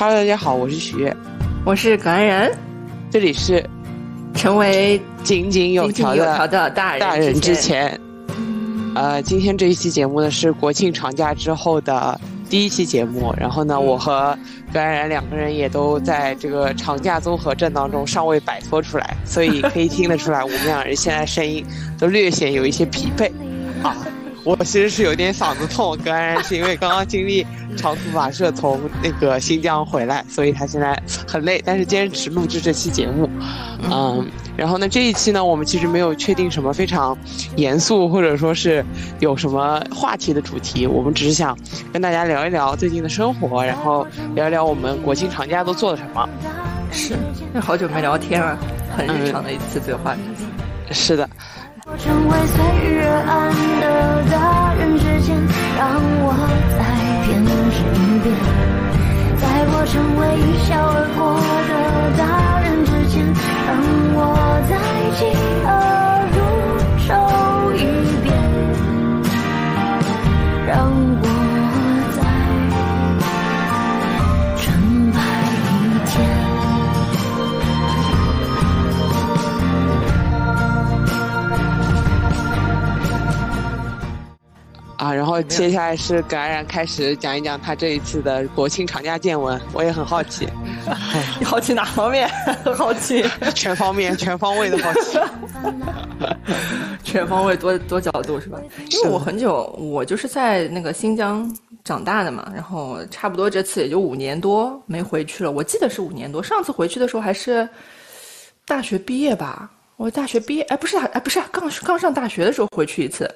Hello，大家好，我是许。悦，我是葛安然，这里是成为井井有条的大人之前。呃，今天这一期节目呢是国庆长假之后的第一期节目，然后呢，我和葛安然两个人也都在这个长假综合症当中尚未摆脱出来，所以可以听得出来，我们两人现在声音都略显有一些疲惫。啊。我其实是有点嗓子痛，当然是因为刚刚经历长途跋涉从那个新疆回来，所以他现在很累，但是坚持录制这期节目。嗯，然后呢，这一期呢，我们其实没有确定什么非常严肃或者说是有什么话题的主题，我们只是想跟大家聊一聊最近的生活，然后聊一聊我们国庆长假都做了什么。是，好久没聊天了，很日常的一次对话。是的。我成为随遇而安的大人之前，让我再偏执一遍。在我成为一笑而过的大人之前，让我再嫉恶如仇一遍。让啊，然后接下来是葛安然开始讲一讲他这一次的国庆长假见闻，我也很好奇。你好奇哪方面？好奇全方面、全方位的好奇。全方位多多角度是吧？因为我很久，我就是在那个新疆长大的嘛，然后差不多这次也就五年多没回去了。我记得是五年多，上次回去的时候还是大学毕业吧？我大学毕业，哎，不是哎，不是刚刚上大学的时候回去一次。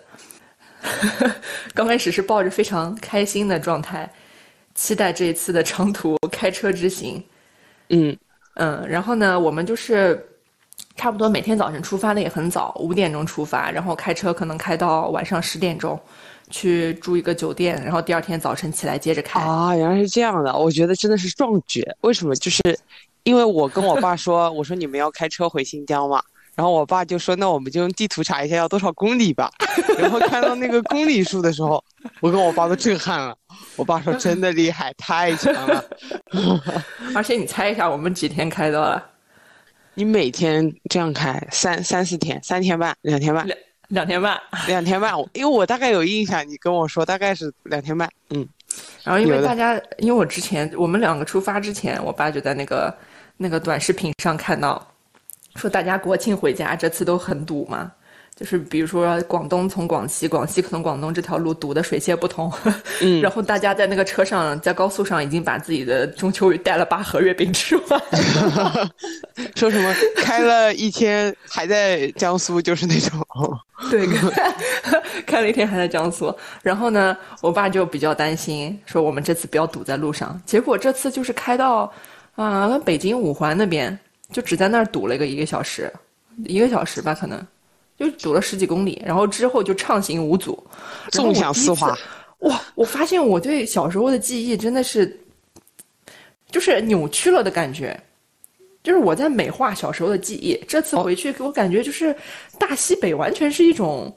刚开始是抱着非常开心的状态，期待这一次的长途开车之行。嗯嗯，然后呢，我们就是差不多每天早晨出发的也很早，五点钟出发，然后开车可能开到晚上十点钟，去住一个酒店，然后第二天早晨起来接着开。啊，原来是这样的，我觉得真的是壮举。为什么？就是因为我跟我爸说，我说你们要开车回新疆嘛。然后我爸就说：“那我们就用地图查一下要多少公里吧。”然后看到那个公里数的时候，我跟我爸都震撼了。我爸说：“真的厉害，太强了。”而且你猜一下，我们几天开到了？你每天这样开三三四天，三天半，两天半，两两天半，两天半。因为我大概有印象，你跟我说大概是两天半。嗯。然后因为大家，因为我之前我们两个出发之前，我爸就在那个那个短视频上看到。说大家国庆回家这次都很堵嘛，就是比如说广东从广西，广西可能广东这条路堵得水泄不通，嗯，然后大家在那个车上，在高速上已经把自己的中秋带了八盒月饼吃完，说什么？开了一天还在江苏，就是那种，对，开了一天还在江苏，然后呢，我爸就比较担心，说我们这次不要堵在路上，结果这次就是开到啊北京五环那边。就只在那儿堵了一个一个小时，一个小时吧，可能就堵了十几公里，然后之后就畅行无阻，纵享丝滑。哇！我发现我对小时候的记忆真的是，就是扭曲了的感觉，就是我在美化小时候的记忆。这次回去给我感觉就是大西北完全是一种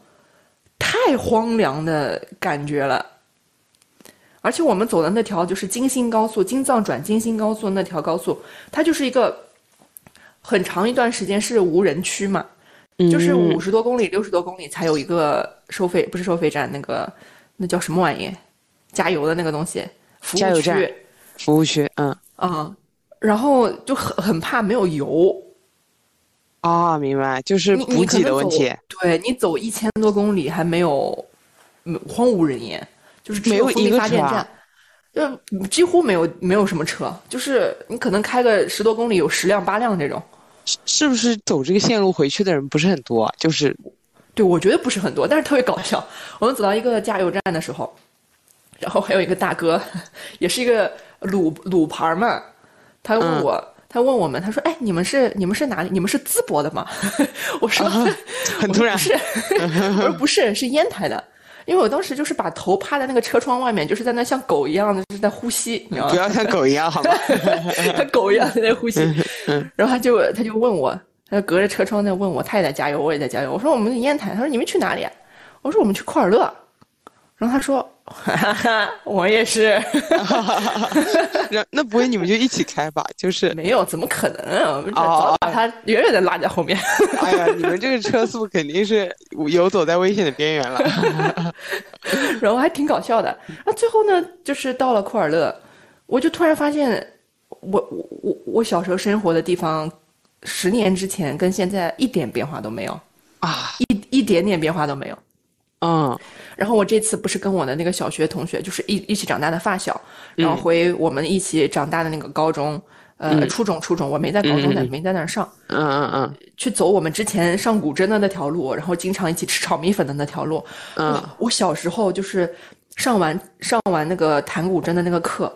太荒凉的感觉了，而且我们走的那条就是京新高速，京藏转京新高速那条高速，它就是一个。很长一段时间是无人区嘛，就是五十多公里、六十多公里才有一个收费，不是收费站，那个那叫什么玩意？加油的那个东西，服务区，服务区，嗯嗯，然后就很很怕没有油。啊，明白，就是补给的问题。对你走一千多公里还没有，荒无人烟，就是没有一个站。就几乎没有没有什么车，就是你可能开个十多公里有十辆八辆这种。是不是走这个线路回去的人不是很多？啊就是，对，我觉得不是很多，但是特别搞笑。我们走到一个加油站的时候，然后还有一个大哥，也是一个鲁鲁牌嘛，他问我，他问我们，他说：“哎，你们是你们是哪里？你们是淄博的吗？” 我说：“很突然。”不是，我说不是，是烟台的。因为我当时就是把头趴在那个车窗外面，就是在那像狗一样的就是在呼吸，你知道吗？不要像狗一样，好吗？像 狗一样在那呼吸。然后他就他就问我，他就隔着车窗在问我，他也在加油，我也在加油。我说我们烟台，他说你们去哪里？我说我们去库尔勒。然后他说：“哈哈，我也是。那那不会你们就一起开吧？就是没有，怎么可能啊？我们哦早把他远远的拉在后面。哎呀，你们这个车速肯定是游走在危险的边缘了。然后还挺搞笑的。那最后呢，就是到了库尔勒，我就突然发现我，我我我小时候生活的地方，十年之前跟现在一点变化都没有，啊，一一点点变化都没有。嗯。然后我这次不是跟我的那个小学同学，就是一一起长大的发小，然后回我们一起长大的那个高中，呃，初中初中，我没在高中在、没在那儿上，嗯嗯嗯。去走我们之前上古筝的那条路，然后经常一起吃炒米粉的那条路。嗯。我小时候就是上完上完那个弹古筝的那个课，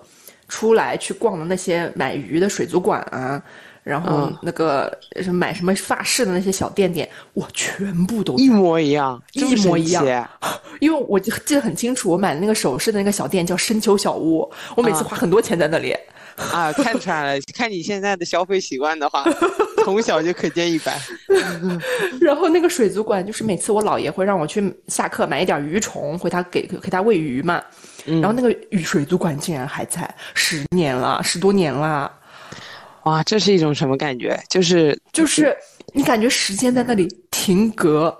出来去逛的那些买鱼的水族馆啊，然后嗯那个什么买什么发饰的那些小店店，我全部都一模一样，一模一样因为我就记得很清楚，我买的那个首饰的那个小店叫深秋小屋，我每次花很多钱在那里。啊！看出来了，看你现在的消费习惯的话，从小就可见一斑。然后那个水族馆，就是每次我姥爷会让我去下课买一点鱼虫，回他给给他喂鱼嘛。然后那个鱼水族馆竟然还在，十年了，十多年了，哇，这是一种什么感觉？就是就是你感觉时间在那里停格。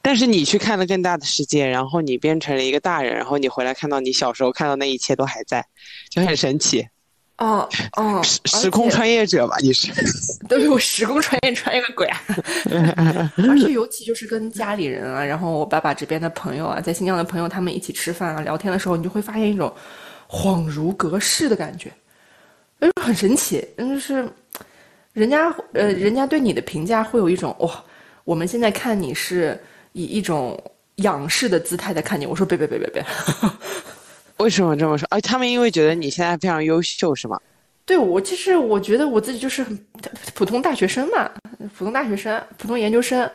但是你去看了更大的世界，然后你变成了一个大人，然后你回来看到你小时候看到那一切都还在，就很神奇。哦哦，时时空穿越者吧，你是？对我时空穿越穿越个鬼啊！而且尤其就是跟家里人啊，然后我爸爸这边的朋友啊，在新疆的朋友，他们一起吃饭啊、聊天的时候，你就会发现一种恍如隔世的感觉，就是很神奇。嗯，就是人家呃，人家对你的评价会有一种哇、我们现在看你是以一种仰视的姿态在看你。我说别别别别别，为什么这么说？啊，他们因为觉得你现在非常优秀，是吗？对我其实我觉得我自己就是很普通大学生嘛，普通大学生、普通研究生，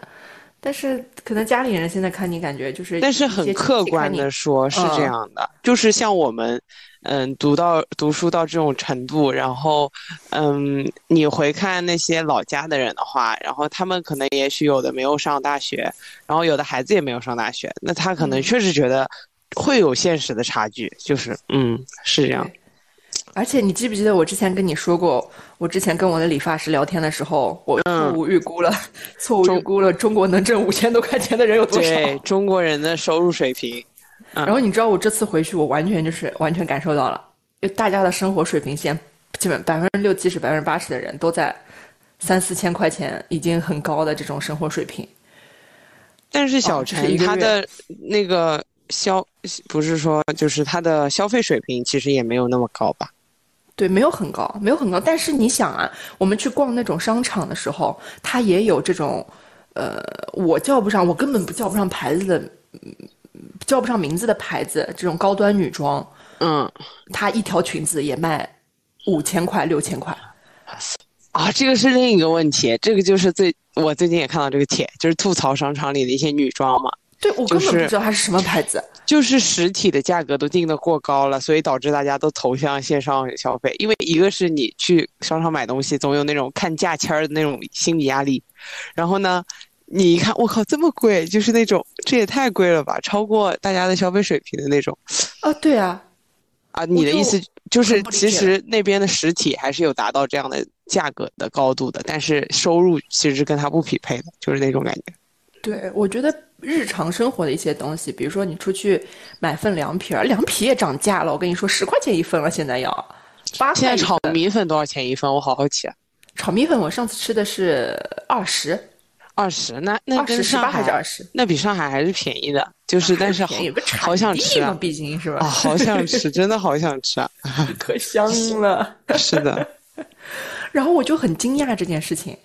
但是可能家里人现在看你感觉就是，但是很客观的说，是这样的，就是像我们，嗯，读到读书到这种程度，然后，嗯，你回看那些老家的人的话，然后他们可能也许有的没有上大学，然后有的孩子也没有上大学，那他可能确实觉得会有现实的差距，就是，嗯，是这样。而且你记不记得我之前跟你说过，我之前跟我的理发师聊天的时候，我错误预估了，错误预估了中国能挣五千多块钱的人有多少？对中国人的收入水平。嗯然后你知道我这次回去，我完全就是完全感受到了，就大家的生活水平线，基本百分之六七十、百分之八十的人都在三四千块钱，已经很高的这种生活水平。但是小陈他的那个消不是说就是他的消费水平其实也没有那么高吧？对，没有很高，没有很高。但是你想啊，我们去逛那种商场的时候，它也有这种，呃，我叫不上，我根本不叫不上牌子的，嗯叫不上名字的牌子，这种高端女装，嗯它一条裙子也卖五千块、六千块。啊，这个是另一个问题，这个就是最我最近也看到这个帖，就是吐槽商场里的一些女装嘛，对我根本不知道它是什么牌子。就是实体的价格都定的过高了，所以导致大家都投向线上消费。因为一个是你去商场买东西，总有那种看价签儿的那种心理压力，然后呢，你一看，我靠，这么贵，就是那种这也太贵了吧，超过大家的消费水平的那种。啊，对啊，啊，你的意思就是其实那边的实体还是有达到这样的价格的高度的，但是收入其实跟它不匹配的，就是那种感觉。对，我觉得日常生活的一些东西，比如说你出去买份凉皮儿，凉皮也涨价了。我跟你说，十块钱一份了，现在要八现在炒。米粉多少钱一份？我好好奇啊。炒米粉，我上次吃的是二十，二十，那那跟上海还是二十？那比上海还是便宜的，就是但是好是好想吃嘛，啊，毕竟是吧？啊，好想吃，真的好想吃啊！可香了。是的，然后我就很惊讶这件事情，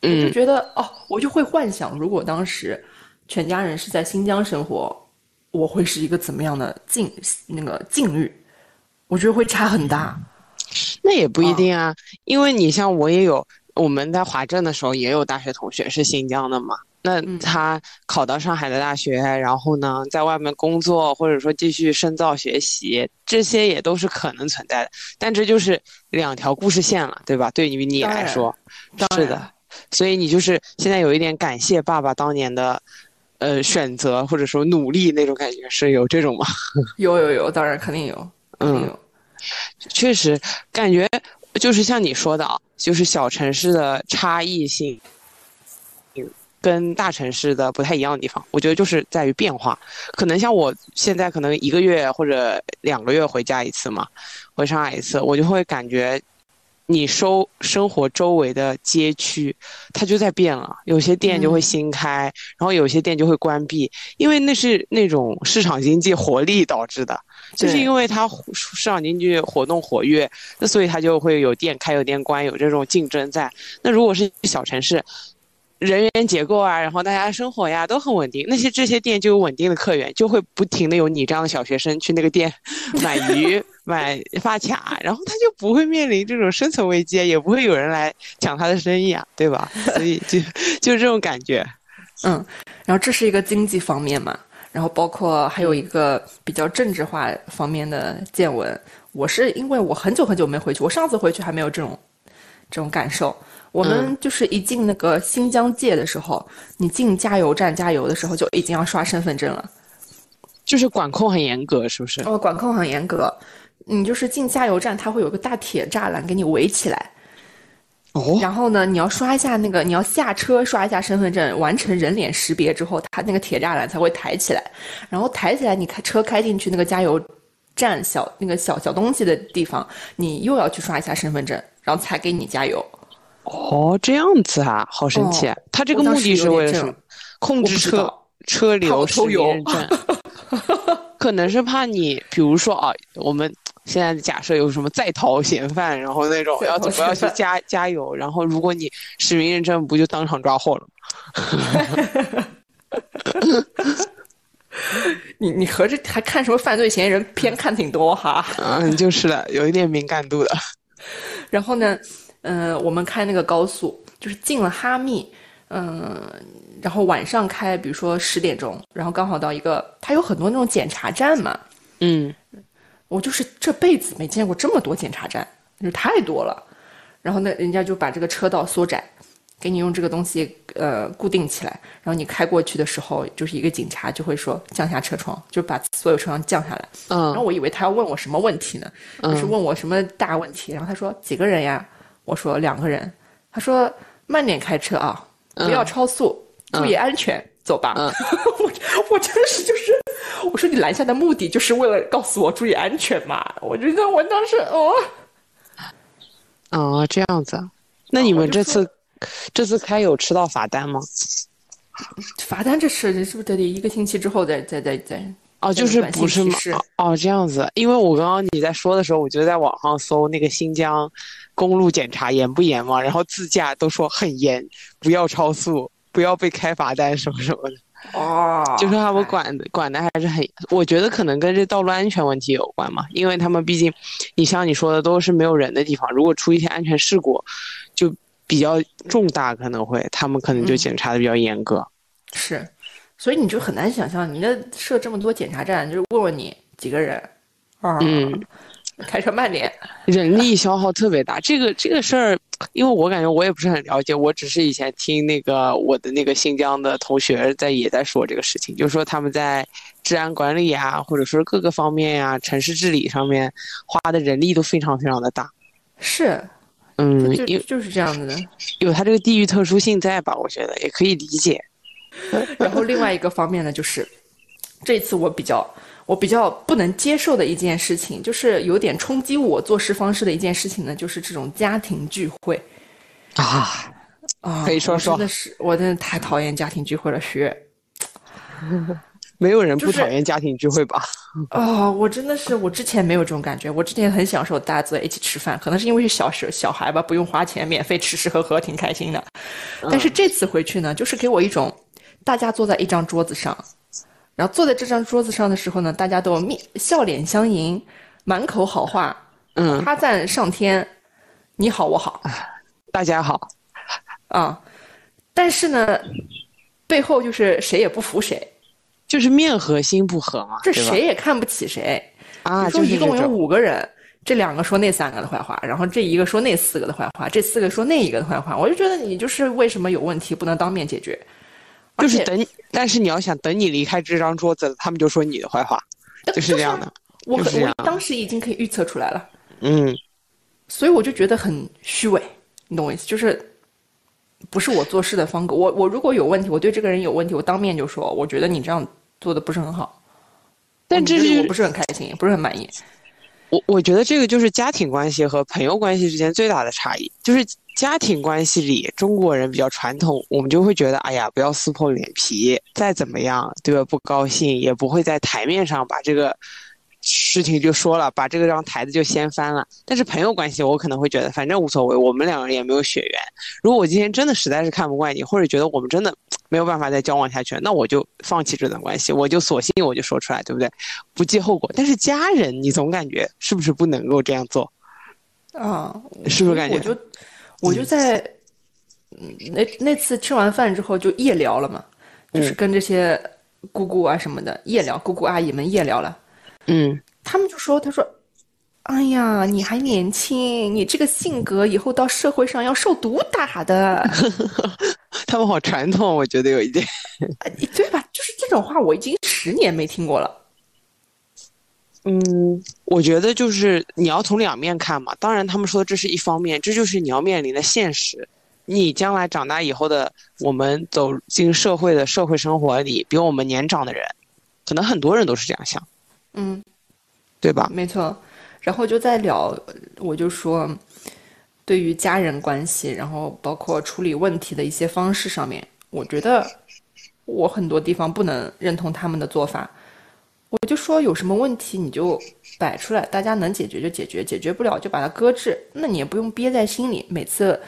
我就嗯，觉得哦，我就会幻想，如果当时全家人是在新疆生活，我会是一个怎么样的境那个境遇？我觉得会差很大。那也不一定啊，因为你像我也有，我们在华政的时候也有大学同学是新疆的嘛。那嗯他考到上海的大学，然后呢，在外面工作，或者说继续深造学习，这些也都是可能存在的。但这就是两条故事线了，对吧？对于你来说，是的。所以你就是现在有一点感谢爸爸当年的，呃选择或者说努力那种感觉，是有这种吗？有有有，当然肯定有，嗯有。确实，感觉就是像你说的啊，就是小城市的差异性，跟大城市的不太一样的地方，我觉得就是在于变化。可能像我现在可能一个月或者两个月回家一次嘛，回上海一次，我就会感觉。你收生活周围的街区，它就在变了。有些店就会嗯新开，然后有些店就会关闭，因为那是那种市场经济活力导致的。就是因为它市场经济活动活跃，那所以它就会有店开有店关，有这种竞争在。那如果是小城市，人员结构啊，然后大家生活呀都很稳定，那些这些店就有稳定的客源，就会不停的有你这样的小学生去那个店 买鱼、买发卡，然后他就不会面临这种生存危机，也不会有人来抢他的生意啊，对吧？所以就 就这种感觉。嗯，然后这是一个经济方面嘛，然后包括还有一个比较政治化方面的见闻。我是因为我很久很久没回去，我上次回去还没有这种这种感受。我们就是一进那个新疆界的时候，你进加油站加油的时候就已经要刷身份证了。就是管控很严格，是不是？哦，管控很严格。你就是进加油站，它会有个大铁栅栏给你围起来，哦，然后呢，你要刷一下那个，你要下车刷一下身份证，完成人脸识别之后，它那个铁栅栏才会抬起来。然后抬起来，你开车开进去那个加油站小那个小小东西的地方，你又要去刷一下身份证，然后才给你加油。哦，这样子啊，好神奇！哦他这个目的是为了什么？控制车车流实名认证，可能是怕你，比如说啊，我们现在假设有什么在逃嫌犯，然后那种要怎么要去加加油，然后如果你实名认证，不就当场抓获了吗？你你合着还看什么犯罪嫌疑人片看挺多哈？嗯，就是的，有一点敏感度的。然后呢，呃，我们开那个高速，就是进了哈密，嗯、然后晚上开，比如说十点钟，然后刚好到一个，它有很多那种检查站嘛，嗯，我就是这辈子没见过这么多检查站，就是太多了。然后那，人家就把这个车道缩窄，给你用这个东西呃固定起来，然后你开过去的时候，就是一个警察就会说降下车窗，就把所有车窗降下来。嗯然后嗯我以为他要问我什么问题呢，就是问我什么大问题。然后他说几个人呀？我说两个人。他说慢点开车啊，不要超速，注意安全，走吧。嗯 我我真是就是，我说你拦下的目的就是为了告诉我注意安全嘛？我觉得我当时哦，哦，这样子啊。那你们这次这次开有吃到罚单吗？罚单这事是不是得得一个星期之后再再再再？哦，就是不是吗？哦，这样子。因为我刚刚你在说的时候，我就在网上搜那个新疆公路检查严不严嘛，然后自驾都说很严，不要超速，不要被开罚单什么什么的，哦，就是他们管的管的还是很，我觉得可能跟这道路安全问题有关嘛，因为他们毕竟，你像你说的都是没有人的地方，如果出一些安全事故，就比较重大，可能会他们可能就嗯检查的比较严格。是，所以你就很难想象，你那设这么多检查站，就是问问你几个人啊？嗯，开车慢点。人力消耗特别大。这个这个事儿，因为我感觉我也不是很了解，我只是以前听那个我的那个新疆的同学在也在说这个事情，就是说他们在治安管理啊，或者说各个方面呀、城市治理上面花的人力都非常非常的大。是，嗯，就就是这样子的。有它这个地域特殊性在吧？我觉得也可以理解。然后另外一个方面呢，就是这次我比较我比较不能接受的一件事情，就是有点冲击我做事方式的一件事情呢，就是这种家庭聚会啊，啊。可以说说我真的是，我真的太讨厌家庭聚会了，学。没有人不讨厌家庭聚会吧？哦，我真的是，我之前没有这种感觉，我之前很享受大家坐在一起吃饭，可能是因为是小时小孩吧，不用花钱，免费吃吃喝喝，挺开心的。但是这次回去呢，就是给我一种，大家坐在一张桌子上，然后坐在这张桌子上的时候呢，大家都面笑脸相迎，满口好话，嗯，夸赞上天，你好我好大家好。啊，但是呢，背后就是谁也不服谁，就是面和心不和嘛，这谁也看不起谁。啊？就一共有五个人，这两个说那三个的坏话，然后这一个说那四个的坏话，这四个说那一个的坏话，我就觉得你就是为什么有问题不能当面解决就是等，但是你要想等你离开这张桌子，他们就说你的坏话，就是这样的。我我当时已经可以预测出来了，嗯，所以我就觉得很虚伪，你懂我意思？就是不是我做事的风格。我我如果有问题，我对这个人有问题，我当面就说，我觉得你这样做的不是很好，但这是我不是很开心，不是很满意。我我觉得这个就是家庭关系和朋友关系之间最大的差异，就是家庭关系里中国人比较传统，我们就会觉得，哎呀，不要撕破脸皮，再怎么样，对吧？不高兴也不会在台面上把这个事情就说了，把这个张台子就掀翻了。但是朋友关系，我可能会觉得，反正无所谓，我们两个人也没有血缘。如果我今天真的实在是看不惯你，或者觉得我们真的没有办法再交往下去，那我就放弃这段关系，我就索性我就说出来，对不对？不计后果。但是家人，你总感觉是不是不能够这样做？啊，是不是感觉我就我就在嗯那那次吃完饭之后就夜聊了嘛，就是嗯跟这些姑姑啊什么的夜聊，姑姑阿姨们夜聊了。嗯，他们就说：“他说，哎呀，你还年轻，你这个性格以后到社会上要受毒打的，他们好传统，我觉得有一点。哎对吧？就是这种话，我已经十年没听过了。嗯，我觉得就是你要从两面看嘛。当然，他们说这是一方面，这就是你要面临的现实。你将来长大以后的，我们走进社会的社会生活里，比我们年长的人，可能很多人都是这样想，嗯，对吧？没错。然后就在聊，我就说，对于家人关系，然后包括处理问题的一些方式上面，我觉得我很多地方不能认同他们的做法。我就说有什么问题你就摆出来，大家能解决就解决，解决不了就把它搁置。那你也不用憋在心里，每次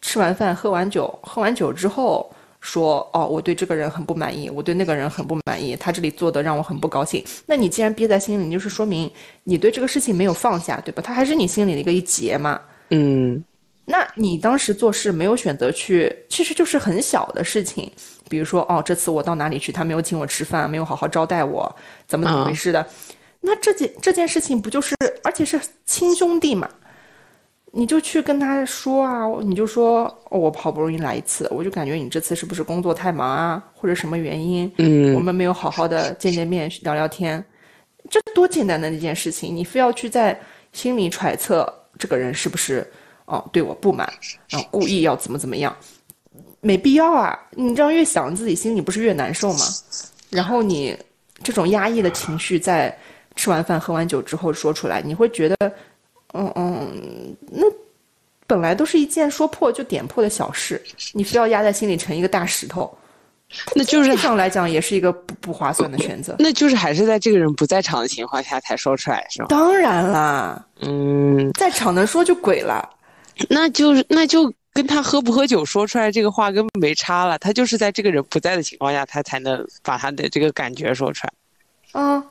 吃完饭喝完酒，喝完酒之后说哦，我对这个人很不满意，我对那个人很不满意，他这里做的让我很不高兴。那你既然憋在心里，就是说明你对这个事情没有放下，对吧？他还是你心里的一个一结嘛。嗯那你当时做事没有选择去，其实就是很小的事情，比如说哦，这次我到哪里去，他没有请我吃饭，没有好好招待我，怎么怎么回事的？那这件这件事情不就是，而且是亲兄弟嘛，你就去跟他说啊，你就说、哦、我好不容易来一次，我就感觉你这次是不是工作太忙啊，或者什么原因，嗯。我们没有好好的见见面聊聊天，这多简单的一件事情，你非要去在心里揣测这个人是不是哦对我不满，然后故意要怎么怎么样，没必要啊！你这样越想自己心里不是越难受吗？然后你这种压抑的情绪在吃完饭喝完酒之后说出来，你会觉得，嗯嗯，那本来都是一件说破就点破的小事，你非要压在心里成一个大石头。那就是上来讲，也是一个不不划算的选择。那就是还是在这个人不在场的情况下才说出来，是吗？当然啦，嗯，在场能说就鬼了。那就是那就跟他喝不喝酒说出来这个话根本没差了，他就是在这个人不在的情况下，他才能把他的这个感觉说出来。啊，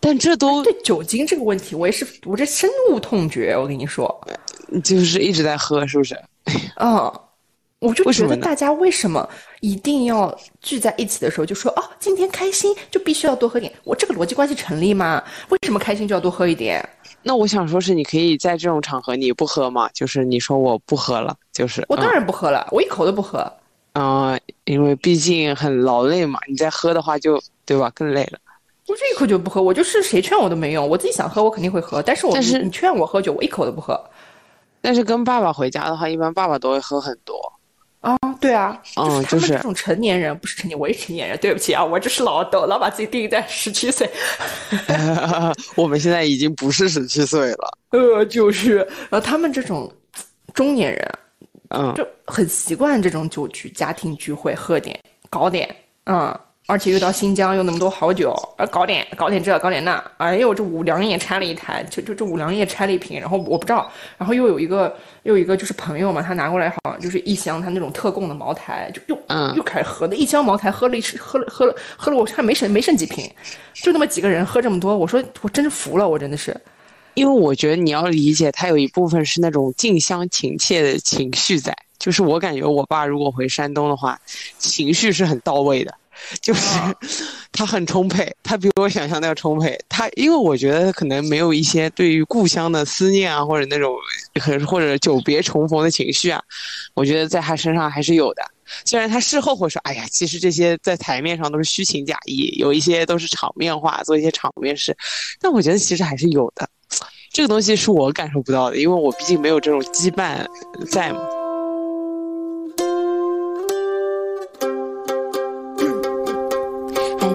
但这都对酒精这个问题，我也是我这深恶痛绝。我跟你说，就是一直在喝，是不是？嗯，我就觉得大家为什么一定要聚在一起的时候就说哦，今天开心就必须要多喝点？我这个逻辑关系成立吗？为什么开心就要多喝一点？那我想说是，你可以在这种场合你不喝吗？就是你说我不喝了，就是我当然不喝了，我一口都不喝。嗯、呃因为毕竟很劳累嘛，你再喝的话就对吧，更累了。我这一口就不喝，我就是谁劝我都没用，我自己想喝我肯定会喝，但是我但是你你劝我喝酒，我一口都不喝。但是跟爸爸回家的话，一般爸爸都会喝很多。啊，对啊，嗯就是他就是们这种成年人，不是成年，我也成年人，对不起啊，我这是老豆，老把自己定义在十七岁，我们现在已经不是十七岁了。呃，就是，然后他们这种中年人嗯，就很习惯这种酒局、家庭聚会，喝点、搞点，嗯，而且又到新疆又那么多好酒，啊，搞点、搞点这、搞点那，哎呦，这五粮液拆了一台，就就这五粮液拆了一瓶，然后我不知道，然后又有一个又有一个就是朋友嘛，他拿过来好像就是一箱他那种特供的茅台，就又嗯又开始喝，那一箱茅台喝了一吃，喝了喝了喝了，我看没剩没剩几瓶，就那么几个人喝这么多，我说我真是服了，我真的是，因为我觉得你要理解，他有一部分是那种近乡情怯的情绪在。就是我感觉我爸如果回山东的话，情绪是很到位的，就是啊 他很充沛，他比我想象的要充沛。他因为我觉得可能没有一些对于故乡的思念啊，或者那种或者或者久别重逢的情绪啊，我觉得在他身上还是有的。虽然他事后会说，哎呀，其实这些在台面上都是虚情假意，有一些都是场面化，做一些场面事，但我觉得其实还是有的。这个东西是我感受不到的，因为我毕竟没有这种羁绊在嘛。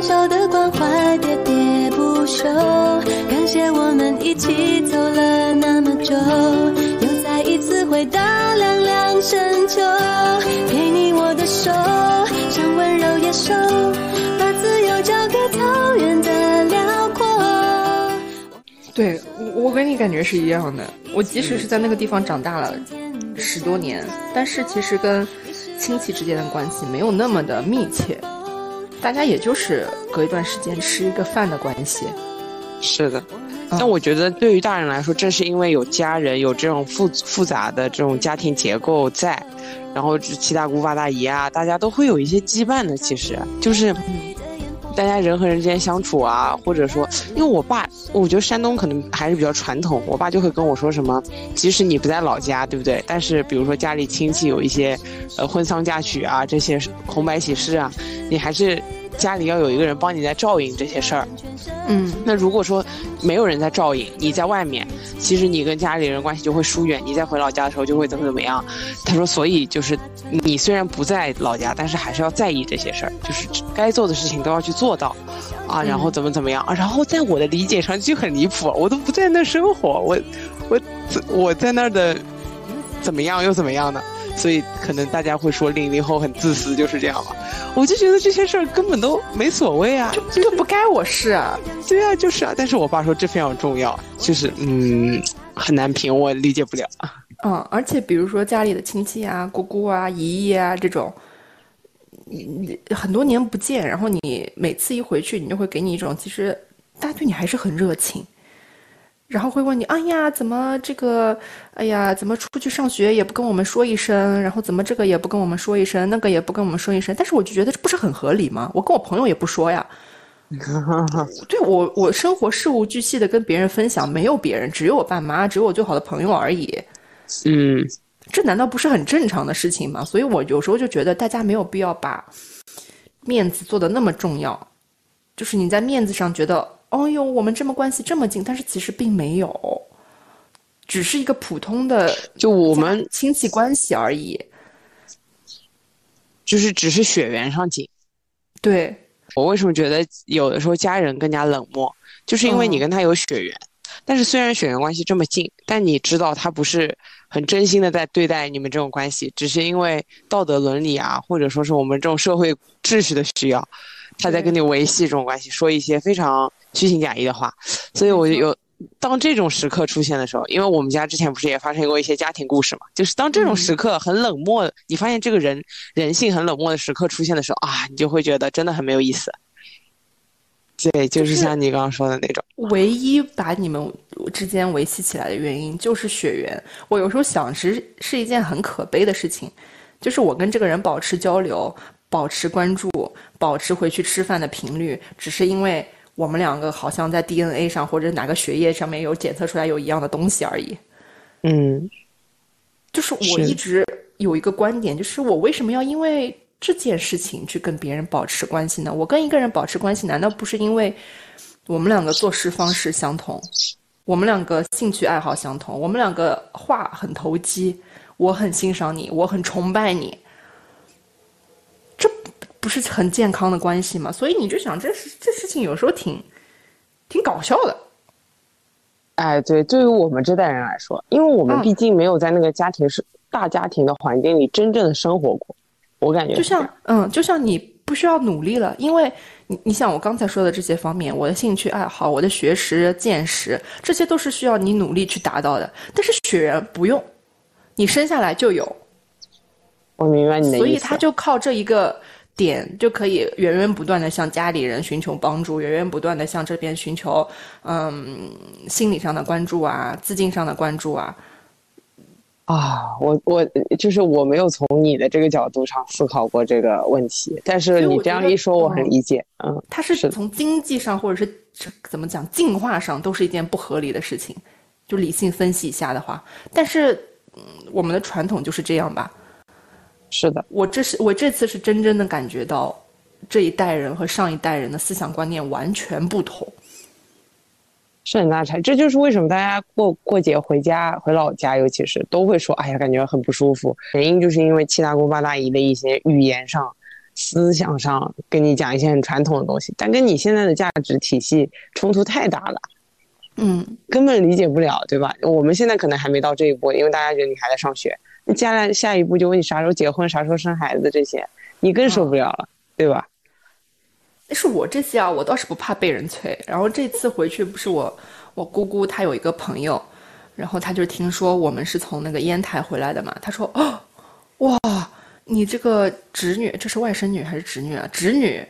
小的关怀喋喋不休，感谢我们一起走了那么久，又再一次回到凉凉深秋，给你我的手，像温柔野兽，把自由交给草原的辽阔。对我，我跟你感觉是一样的。我即使是在那个地方长大了十多年，但是其实跟亲戚之间的关系没有那么的密切，大家也就是隔一段时间吃一个饭的关系。是的，但我觉得对于大人来说，正是因为有家人，有这种复复杂的这种家庭结构在，然后七大姑八大姨啊，大家都会有一些羁绊的。其实就是大家人和人之间相处啊，或者说，因为我爸，我觉得山东可能还是比较传统，我爸就会跟我说什么，即使你不在老家，对不对？但是比如说家里亲戚有一些，呃，婚丧嫁娶啊，这些红白喜事啊，你还是家里要有一个人帮你在照应这些事儿。嗯，那如果说没有人在照应，你在外面，其实你跟家里人关系就会疏远，你再回老家的时候就会怎么怎么样。他说，所以就是你虽然不在老家，但是还是要在意这些事儿，就是该做的事情都要去做到，啊，然后怎么怎么样啊。然后在我的理解上就很离谱，我都不在那生活，我我我在那儿的怎么样又怎么样呢？所以可能大家会说零零后很自私，就是这样吧。我就觉得这些事儿根本都没所谓啊，就就不该我事啊。对啊，就是啊。但是我爸说这非常重要，就是嗯很难评，我理解不了。嗯，而且比如说家里的亲戚啊、姑姑啊、姨姨啊这种，你你很多年不见，然后你每次一回去，你就会给你一种其实大家对你还是很热情。然后会问你，哎呀，怎么这个，哎呀，怎么出去上学也不跟我们说一声，然后怎么这个也不跟我们说一声，那个也不跟我们说一声。但是我就觉得这不是很合理吗？我跟我朋友也不说呀。对我，我生活事无巨细的跟别人分享，没有别人，只有我爸妈，只有我最好的朋友而已。嗯，这难道不是很正常的事情吗？所以我有时候就觉得大家没有必要把面子做的那么重要，就是你在面子上觉得。哦哟，我们这么关系这么近，但是其实并没有，只是一个普通的就我们亲戚关系而已，就是只是血缘上近。对，我为什么觉得有的时候家人更加冷漠，就是因为你跟他有血缘，但是虽然血缘关系这么近，但你知道他不是很真心的在对待你们这种关系，只是因为道德伦理啊，或者说是我们这种社会秩序的需要，他在跟你维系这种关系，说一些非常。虚情假意的话，所以我就有当这种时刻出现的时候，因为我们家之前不是也发生过一些家庭故事嘛，就是当这种时刻很冷漠，你发现这个人人性很冷漠的时刻出现的时候啊，你就会觉得真的很没有意思。对，就是像你刚刚说的那种，唯一把你们之间维系起来的原因就是血缘。我有时候想，其实是一件很可悲的事情，就是我跟这个人保持交流、保持关注、保持回去吃饭的频率，只是因为。我们两个好像在 DNA 上或者哪个血液上面有检测出来有一样的东西而已。嗯，就是我一直有一个观点，就是我为什么要因为这件事情去跟别人保持关系呢？我跟一个人保持关系，难道不是因为我们两个做事方式相同，我们两个兴趣爱好相同，我们两个话很投机，我很欣赏你，我很崇拜你。不是很健康的关系嘛？所以你就想，这事这事情有时候挺挺搞笑的。哎，对，对于我们这代人来说，因为我们毕竟没有在那个家庭是大家庭的环境里真正的生活过，我感觉就像嗯，就像你不需要努力了，因为你你像我刚才说的这些方面，我的兴趣爱好、我的学识、见识，这些都是需要你努力去达到的。但是血缘不用，你生下来就有，我明白你的意思。所以他就靠这一个点就可以源源不断的向家里人寻求帮助，源源不断的向这边寻求嗯心理上的关注啊，资金上的关注啊。啊，我我就是我没有从你的这个角度上思考过这个问题，但是你这样一说，我很理解。嗯，它是从经济上或者是怎么讲进化上都是一件不合理的事情，就理性分析一下的话，但是嗯，我们的传统就是这样吧。是的，我这是我这次是真正的感觉到这一代人和上一代人的思想观念完全不同。是很大差，这就是为什么大家过过节回家回老家，尤其是都会说，哎呀，感觉很不舒服。原因就是因为七大姑八大姨的一些语言上、思想上跟你讲一些很传统的东西，但跟你现在的价值体系冲突太大了，嗯，根本理解不了，对吧？我们现在可能还没到这一步，因为大家觉得你还在上学，那接下来下一步就问你啥时候结婚、啥时候生孩子这些，你更受不了了，对吧？但是我这次啊，我倒是不怕被人催。然后这次回去不是我，我姑姑她有一个朋友，然后她就听说我们是从那个烟台回来的嘛，她说哦，哇，你这个侄女，这是外甥女还是侄女啊？侄女，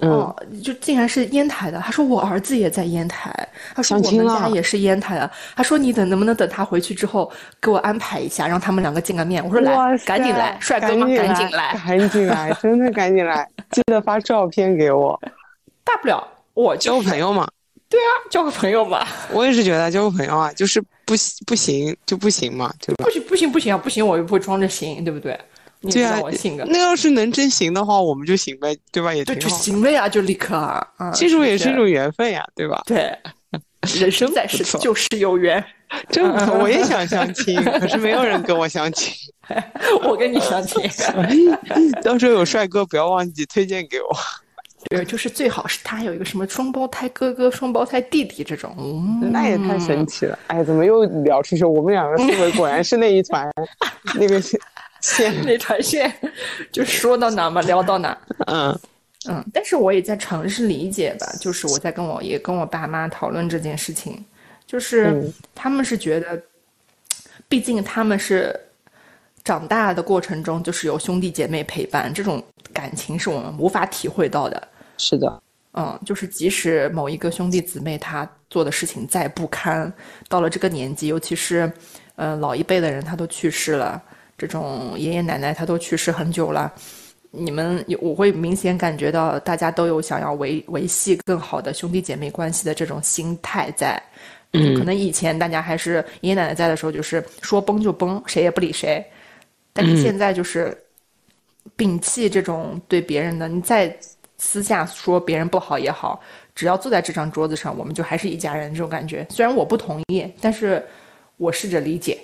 哦，就竟然是烟台的。他说我儿子也在烟台，他说我们家也是烟台的。他说你等能不能等他回去之后给我安排一下，让他们两个见个面。我说来，赶紧来，帅哥吗？赶紧来，赶紧来，真的赶紧来。记得发照片给我，大不了我交个朋友嘛。对啊，交个朋友吧。我也是觉得交个朋友啊，就是不不行就不行嘛，对吧？不行不行不行啊，不行我又不会装着行，对不对？对啊，我性格。那要是能真行的话，我们就行呗，对吧？也就就行了呀，就立刻啊。这种也是一种缘分呀，对吧？对，人生在世就是有缘。真我也想相亲，可是没有人跟我相亲。我跟你相亲，到时候有帅哥不要忘记推荐给我。对，就是最好是他有一个什么双胞胎哥哥、双胞胎弟弟这种，那也太神奇了。哎，怎么又聊出去？我们两个思维果然是那一团 那个 线，那团线就说到哪嘛聊到哪。嗯嗯，但是我也在尝试理解吧，就是我在跟我也跟我爸妈讨论这件事情。就是他们是觉得，毕竟他们是长大的过程中，就是有兄弟姐妹陪伴，这种感情是我们无法体会到的。是的，嗯，就是即使某一个兄弟姊妹他做的事情再不堪，到了这个年纪，尤其是嗯老一辈的人他都去世了，这种爷爷奶奶他都去世很久了，你们我会明显感觉到大家都有想要维维系更好的兄弟姐妹关系的这种心态在。嗯，可能以前大家还是爷爷奶奶在的时候，就是说崩就崩，谁也不理谁。但是现在就是摒弃这种对别人的，你再私下说别人不好也好，只要坐在这张桌子上，我们就还是一家人这种感觉。虽然我不同意，但是我试着理解。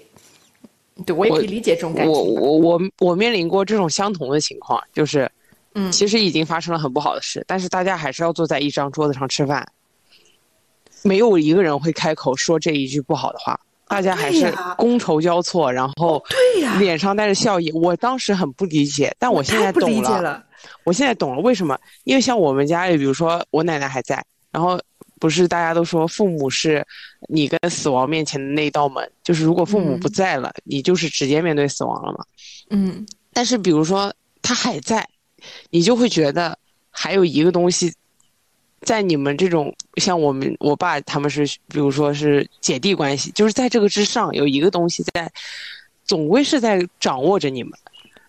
对我也可以理解这种感情。我我我我面临过这种相同的情况，就是嗯，其实已经发生了很不好的事，但是大家还是要坐在一张桌子上吃饭。没有一个人会开口说这一句不好的话，大家还是觥筹交错，然后对呀，脸上带着笑意。我当时很不理解，但我现在懂了。我现在懂了为什么？因为像我们家里，比如说我奶奶还在，然后不是大家都说父母是你跟死亡面前的那道门，就是如果父母不在了，你就是直接面对死亡了嘛。嗯，但是比如说他还在，你就会觉得还有一个东西。在你们这种像我们我爸他们是，比如说是姐弟关系，就是在这个之上有一个东西在，总归是在掌握着你们。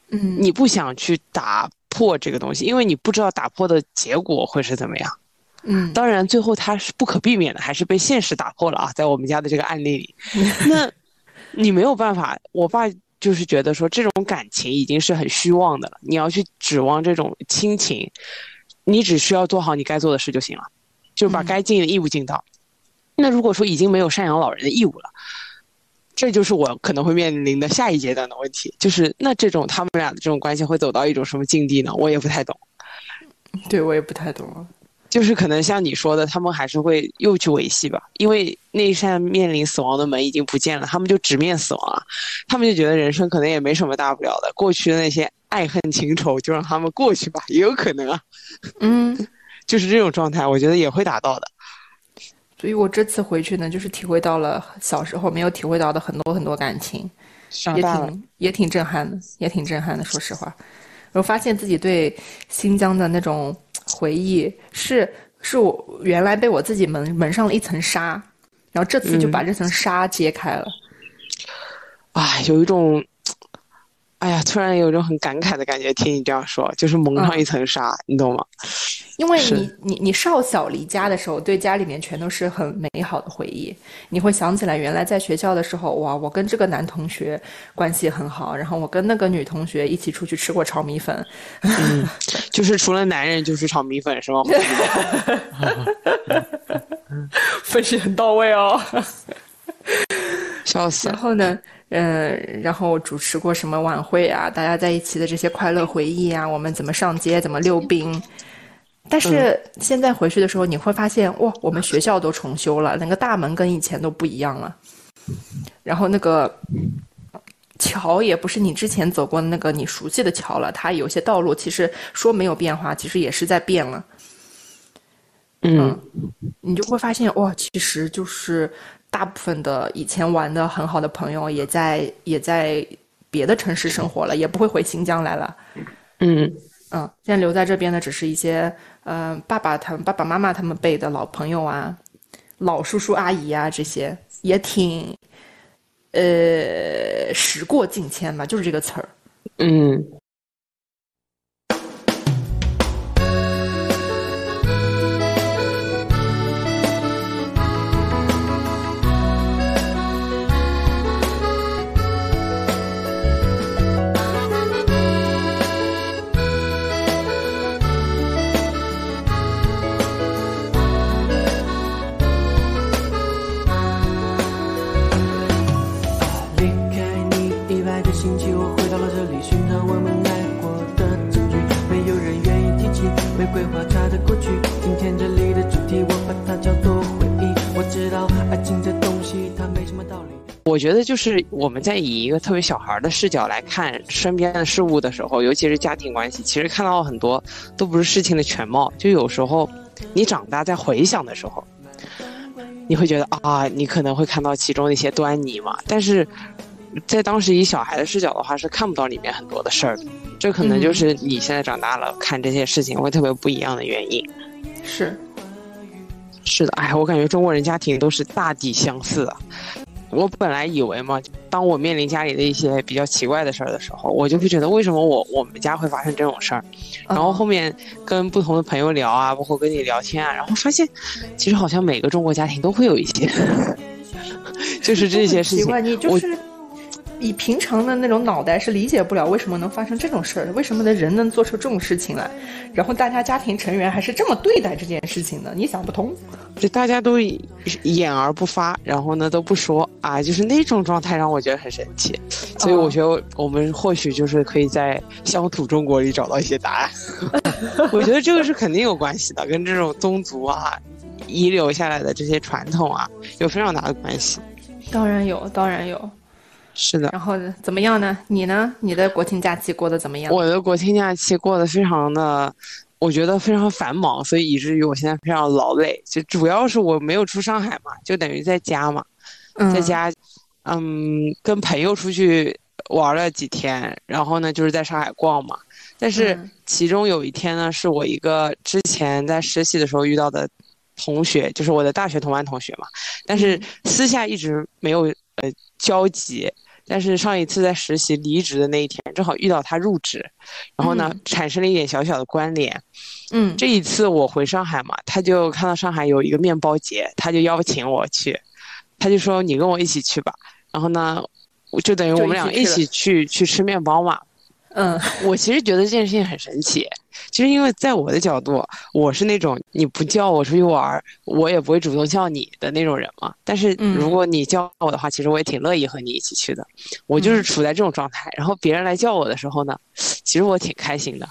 嗯，你不想去打破这个东西，因为你不知道打破的结果会是怎么样。嗯，当然最后他是不可避免的，还是被现实打破了啊！在我们家的这个案例里，那你没有办法。我爸就是觉得说，这种感情已经是很虚妄的了，你要去指望这种亲情。你只需要做好你该做的事就行了，就把该尽的义务尽到。那如果说已经没有赡养老人的义务了，这就是我可能会面临的下一阶段的问题。就是那这种他们俩的这种关系会走到一种什么境地呢？我也不太懂。对我也不太懂。就是可能像你说的，他们还是会又去维系吧，因为那扇面临死亡的门已经不见了，他们就直面死亡了。他们就觉得人生可能也没什么大不了的，过去的那些。爱恨情仇就让他们过去吧，也有可能啊。嗯，就是这种状态，我觉得也会达到的。所以我这次回去呢，就是体会到了小时候没有体会到的很多很多感情。也挺也挺震撼的，也挺震撼的。说实话，我发现自己对新疆的那种回忆是是我原来被我自己蒙蒙上了一层纱，然后这次就把这层纱揭开了。哎，有一种，哎呀，突然有一种很感慨的感觉。听你这样说，就是蒙上一层纱，你懂吗？因为你你你少小离家的时候，对家里面全都是很美好的回忆。你会想起来，原来在学校的时候，哇，我跟这个男同学关系很好，然后我跟那个女同学一起出去吃过炒米粉。嗯，就是除了男人就是炒米粉是吗？分析很到位哦。笑死。然后呢，嗯，然后主持过什么晚会啊？大家在一起的这些快乐回忆啊，我们怎么上街，怎么溜冰。但是现在回去的时候，你会发现，哇，我们学校都重修了，那个大门跟以前都不一样了。然后那个桥也不是你之前走过的那个你熟悉的桥了，它有些道路其实说没有变化，其实也是在变了。嗯，你就会发现，哇，其实就是大部分的以前玩的很好的朋友，也在也在别的城市生活了，也不会回新疆来了。嗯嗯，现在留在这边的只是一些，呃，爸爸他们爸爸妈妈他们辈的老朋友啊，老叔叔阿姨啊，这些也挺，呃，时过境迁吧，就是这个词儿。嗯。玫瑰花茶的过去。今天这里的主题，我把它叫做回忆。我知道爱情这东西，它没什么道理。我觉得就是我们在以一个特别小孩的视角来看身边的事物的时候，尤其是家庭关系，其实看到很多都不是事情的全貌。就有时候你长大在回想的时候，你会觉得啊，你可能会看到其中的一些端倪嘛。但是在当时以小孩的视角的话，是看不到里面很多的事儿的。这可能就是你现在长大了看这些事情会特别不一样的原因。是，是的，哎，我感觉中国人家庭都是大抵相似啊。我本来以为嘛，当我面临家里的一些比较奇怪的事儿的时候，我就会觉得为什么我我们家会发生这种事儿。然后后面跟不同的朋友聊啊，包括跟你聊天啊，然后发现，其实好像每个中国家庭都会有一些，就是这些事情。奇怪，你就我是以平常的那种脑袋是理解不了为什么能发生这种事儿，为什么的人能做出这种事情来，然后大家家庭成员还是这么对待这件事情的，你想不通。就大家都掩而不发，然后呢都不说啊，就是那种状态让我觉得很神奇。所以我觉得我们或许就是可以在乡土中国里找到一些答案。我觉得这个是肯定有关系的，跟这种宗族啊遗留下来的这些传统啊有非常大的关系。当然有，当然有。是的，然后怎么样呢？你呢？你的国庆假期过得怎么样？我的国庆假期过得非常的，我觉得非常繁忙，所以以至于我现在非常劳累。就主要是我没有出上海嘛，就等于在家嘛，嗯在家，嗯，跟朋友出去玩了几天，然后呢就是在上海逛嘛。但是嗯其中有一天呢，是我一个之前在实习的时候遇到的同学，就是我的大学同班同学嘛，但是私下一直没有呃交集。但是上一次在实习离职的那一天，正好遇到他入职，然后呢、嗯产生了一点小小的关联。嗯，这一次我回上海嘛，他就看到上海有一个面包节，他就邀请我去，他就说你跟我一起去吧。然后呢，我就等于我们俩一起去去吃面包嘛。嗯 我其实觉得这件事情很神奇，其实因为在我的角度，我是那种你不叫我出去玩儿，我也不会主动叫你的那种人嘛。但是嗯如果你叫我的话，其实我也挺乐意和你一起去的。我就是处在这种状态，然后别人来叫我的时候呢，其实我挺开心的。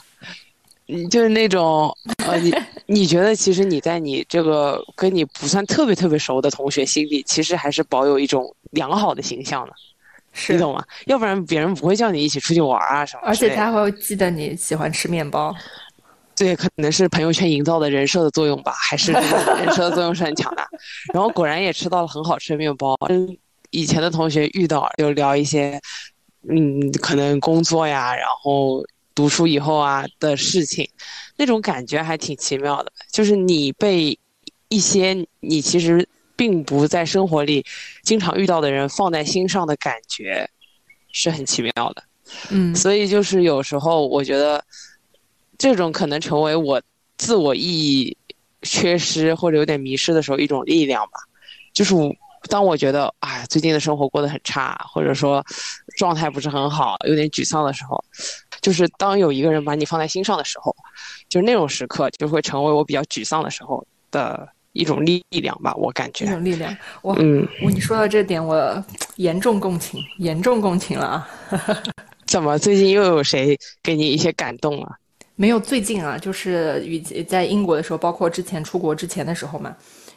嗯，就是那种呃，你 你觉得其实你在你这个跟你不算特别特别熟的同学心里，其实还是保有一种良好的形象的，你是，懂吗？要不然别人不会叫你一起出去玩啊什么的。而且他会记得你喜欢吃面包。对，可能是朋友圈营造的人设的作用吧，还是人设的作用是很强大。然后果然也吃到了很好吃的面包，跟以前的同学遇到，就聊一些，嗯，可能工作呀，然后读书以后啊的事情，那种感觉还挺奇妙的。就是你被一些你其实并不在生活里经常遇到的人放在心上的感觉，是很奇妙的。嗯所以就是有时候我觉得，这种可能成为我自我意义缺失或者有点迷失的时候一种力量吧。就是当我觉得哎最近的生活过得很差，或者说状态不是很好，有点沮丧的时候，就是当有一个人把你放在心上的时候，就是那种时刻就会成为我比较沮丧的时候的一种力量吧。我感觉，一种力量，我嗯，我你说到这点，我严重共情，严重共情了啊！怎么最近又有谁给你一些感动啊？没有最近啊，就是与在英国的时候，包括之前出国之前的时候嘛，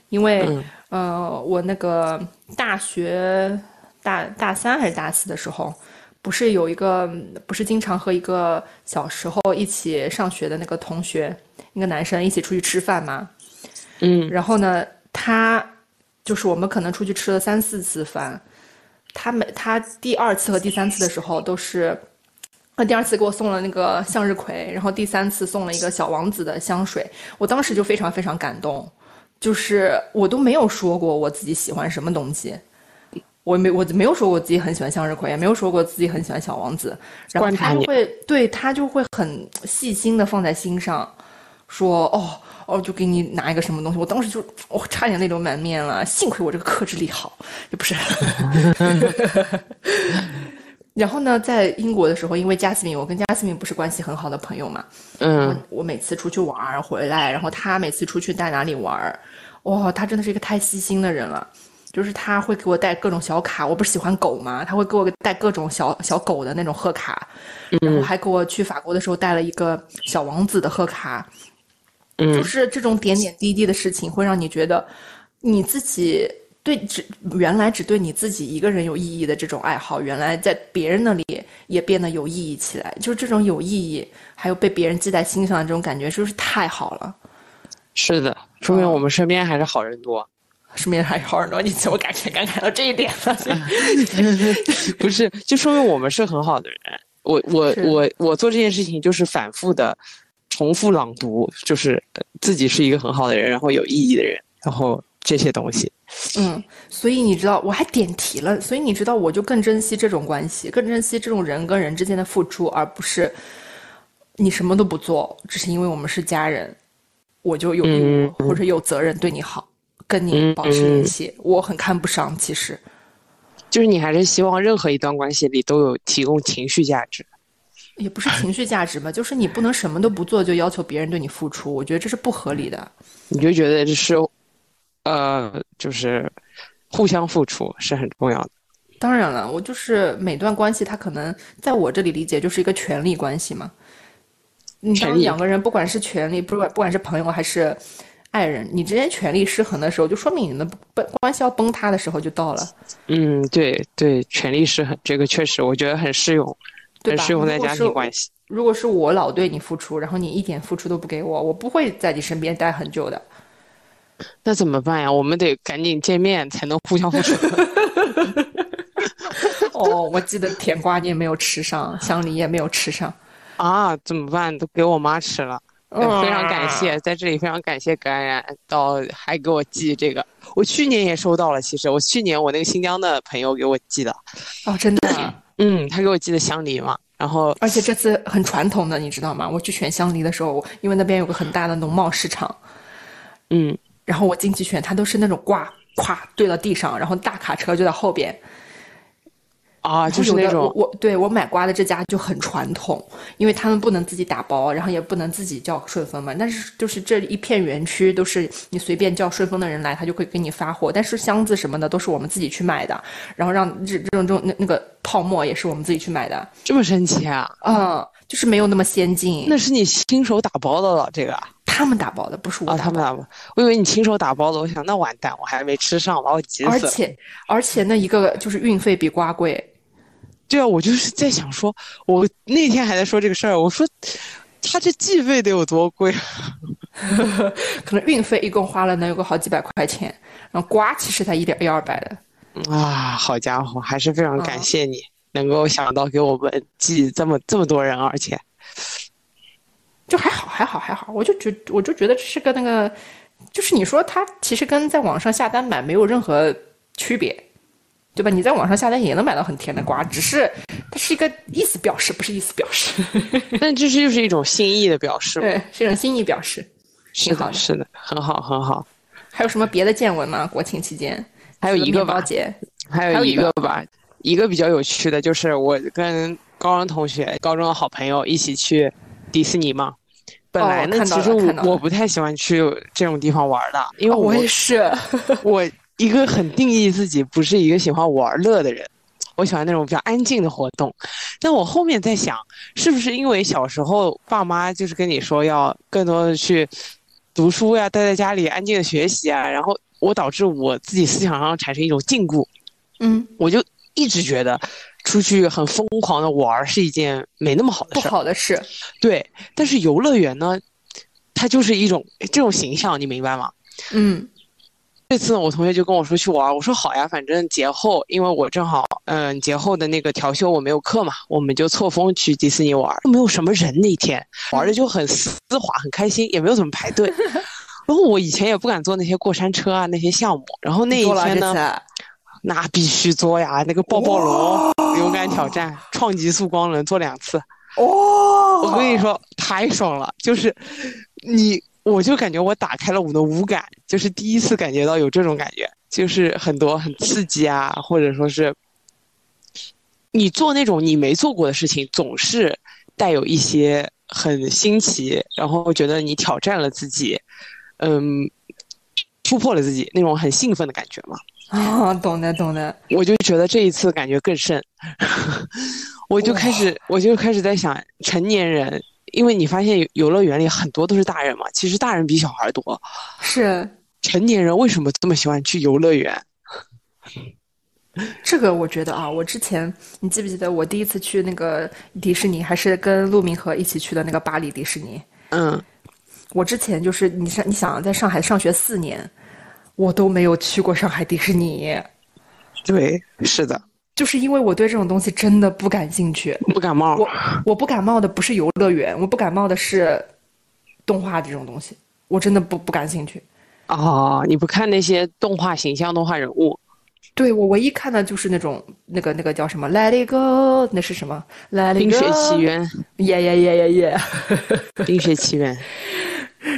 因为、嗯呃，我那个大学大大三还是大四的时候，不是有一个不是经常和一个小时候一起上学的那个同学，一个男生一起出去吃饭嘛，嗯。然后呢，他就是我们可能出去吃了三四次饭，他每他第二次和第三次的时候都是，他第二次给我送了那个向日葵，然后第三次送了一个小王子的香水，我当时就非常非常感动，就是我都没有说过我自己喜欢什么东西。我没我没有说过自己很喜欢向日葵，也没有说过自己很喜欢小王子，然后他就会对他就会很细心的放在心上，说哦哦，就给你拿一个什么东西，我当时就我、差点泪流满面了，幸亏我这个克制力好，也不是。然后呢，在英国的时候，因为加斯敏，我跟加斯敏不是关系很好的朋友嘛，嗯我每次出去玩回来，然后他每次出去带哪里玩儿，哇，他真的是一个太细心的人了。就是他会给我带各种小卡，我不是喜欢狗吗？他会给我带各种小小狗的那种贺卡，然后还给我去法国的时候带了一个小王子的贺卡，就嗯是这种点点滴滴的事情，会让你觉得你自己对只原来只对你自己一个人有意义的这种爱好，原来在别人那里也变得有意义起来。就是这种有意义，还有被别人记在心上的这种感觉，是不是太好了？是的，说明我们身边还是好人多。身边还有好人多，你怎么感觉感慨到这一点了？不是，就说明我们是很好的人。我我我我做这件事情就是反复的重复朗读，就是呃自己是一个很好的人，然后有意义的人，然后这些东西。嗯，所以你知道，我还点题了，所以你知道，我就更珍惜这种关系，更珍惜这种人跟人之间的付出，而不是你什么都不做，只是因为我们是家人，我就有义务、或者有责任对你好，跟你保持联系。我很看不上，其实就是你还是希望任何一段关系里都有提供情绪价值。也不是情绪价值吧，就是你不能什么都不做就要求别人对你付出，我觉得这是不合理的。你就觉得这是，呃，就是互相付出是很重要的。当然了，我就是每段关系，它可能在我这里理解就是一个权力关系嘛。你当两个人不管是权利，不管不管是朋友还是爱人，你之间权力失衡的时候，就说明你们崩关系要崩塌的时候就到了，嗯，对对，权力失衡这个确实，我觉得很适用，对吧？关系。如果是我老对你付出，然后你一点付出都不给我，我不会在你身边待很久的。那怎么办呀？我们得赶紧见面才能互相付出。哦，我记得甜瓜你也没有吃上，香梨也没有吃上。啊，怎么办？都给我妈吃了。呃非常感谢，在这里非常感谢感染到还给我寄这个，我去年也收到了。其实我去年我那个新疆的朋友给我寄的，哦，真的啊，嗯，他给我寄的香梨嘛，然后而且这次很传统的，你知道吗？我去选香梨的时候，因为那边有个很大的农贸市场，嗯，然后我进去选，它都是那种挂咵堆到地上，然后大卡车就在后边。啊，就是那种我我对我买瓜的这家就很传统，因为他们不能自己打包，然后也不能自己叫顺丰嘛。但是就是这一片园区都是你随便叫顺丰的人来，他就会给你发货。但是箱子什么的都是我们自己去买的，然后让这这种这种那那个泡沫也是我们自己去买的。这么神奇啊！嗯，就是没有那么先进。那是你亲手打包的了，这个啊，他们打包的，不是我打包的。他们打包，我以为你亲手打包的，我想那完蛋，我还没吃上，把我急死了。而且而且那一个就是运费比瓜贵。对啊，我就是在想说，我那天还在说这个事儿，我说他这计费得有多贵？啊 可能运费一共花了能有个好几百块钱，然后瓜其实才一点一二百的。啊，好家伙，还是非常感嗯谢你、能够想到给我们寄这么这么多人，而且就还好，还好，还好。我就觉，我就觉得这是个那个，就是你说它其实跟在网上下单买没有任何区别，对吧？你在网上下单也能买到很甜的瓜，只是它是一个意思表示，不是意思表示。但这是就是一种心意的表示嘛。对，是一种心意表示。是挺好的的，是的，很好，很好。还有什么别的见闻吗？国庆期间还有一个吧除了面包，节，还有一个个吧，一个比较有趣的就是我跟高中同学、高中的好朋友一起去迪士尼嘛。本来呢，哦其实我我不太喜欢去这种地方玩的，因为我、哦我也是。我一个很定义自己不是一个喜欢玩乐的人，我喜欢那种比较安静的活动。但我后面在想，是不是因为小时候爸妈就是跟你说要更多的去读书呀，待在家里安静的学习啊，然后我导致我自己思想上产生一种禁锢，嗯，我就一直觉得出去很疯狂的玩儿是一件没那么好的不事不。好的事，对，但是游乐园呢，它就是一种这种形象，你明白吗？嗯这次，我同学就跟我说去玩，我说好呀，反正节后，因为我正好，嗯，节后的那个调休我没有课嘛，我们就错峰去迪士尼玩儿，没有什么人那天，玩的就很丝滑，很开心，也没有怎么排队。然后我以前也不敢坐那些过山车啊那些项目，然后那一天呢，那必须坐呀，那个抱抱龙勇敢挑战创极速光轮坐两次，哦，我跟你说太爽了，就是你，我就感觉我打开了我的五感，就是第一次感觉到有这种感觉，就是很多很刺激啊，或者说是你做那种你没做过的事情，总是带有一些很新奇，然后觉得你挑战了自己，嗯，突破了自己那种很兴奋的感觉嘛。啊，懂的懂的，我就觉得这一次感觉更甚，我就开始我就开始在想，成年人，因为你发现游游乐园里很多都是大人嘛，其实大人比小孩多，是成年人为什么这么喜欢去游乐园？这个我觉得啊，我之前你记不记得我第一次去那个迪士尼，还是跟陆明和一起去的那个巴黎迪士尼？嗯，我之前就是你上你想在上海上学四年，我都没有去过上海迪士尼，对，是的，就是因为我对这种东西真的不感兴趣。不感冒我，我不感冒的不是游乐园，我不感冒的是动画这种东西，我真的不不感兴趣。哦，你不看那些动画形象、动画人物，对我唯一看的就是那种那个那个叫什么《Let It Go》，那是什么《Let《It 冰 Go》？冰雪奇缘》耶耶耶耶耶！《冰雪奇缘》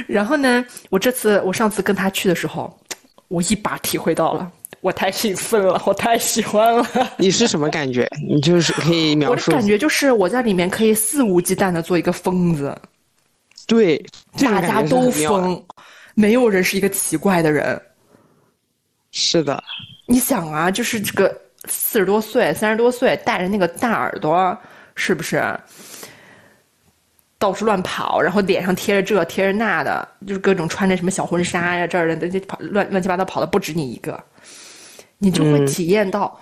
然后呢，我这次我上次跟他去的时候，我一把体会到了，我太兴奋了，我太喜欢了。你是什么感觉？你就是可以描述。我的感觉就是我在里面可以肆无忌惮的做一个疯子，对，大家都。疯，没有人是一个奇怪的人。是的，你想啊，就是这个四十多岁、三十多岁，戴着那个大耳朵，是不是？到处乱跑，然后脸上贴着这贴着那的，就是各种穿着什么小婚纱呀，这儿的这跑乱乱七八糟跑的不止你一个，你就会嗯体验到，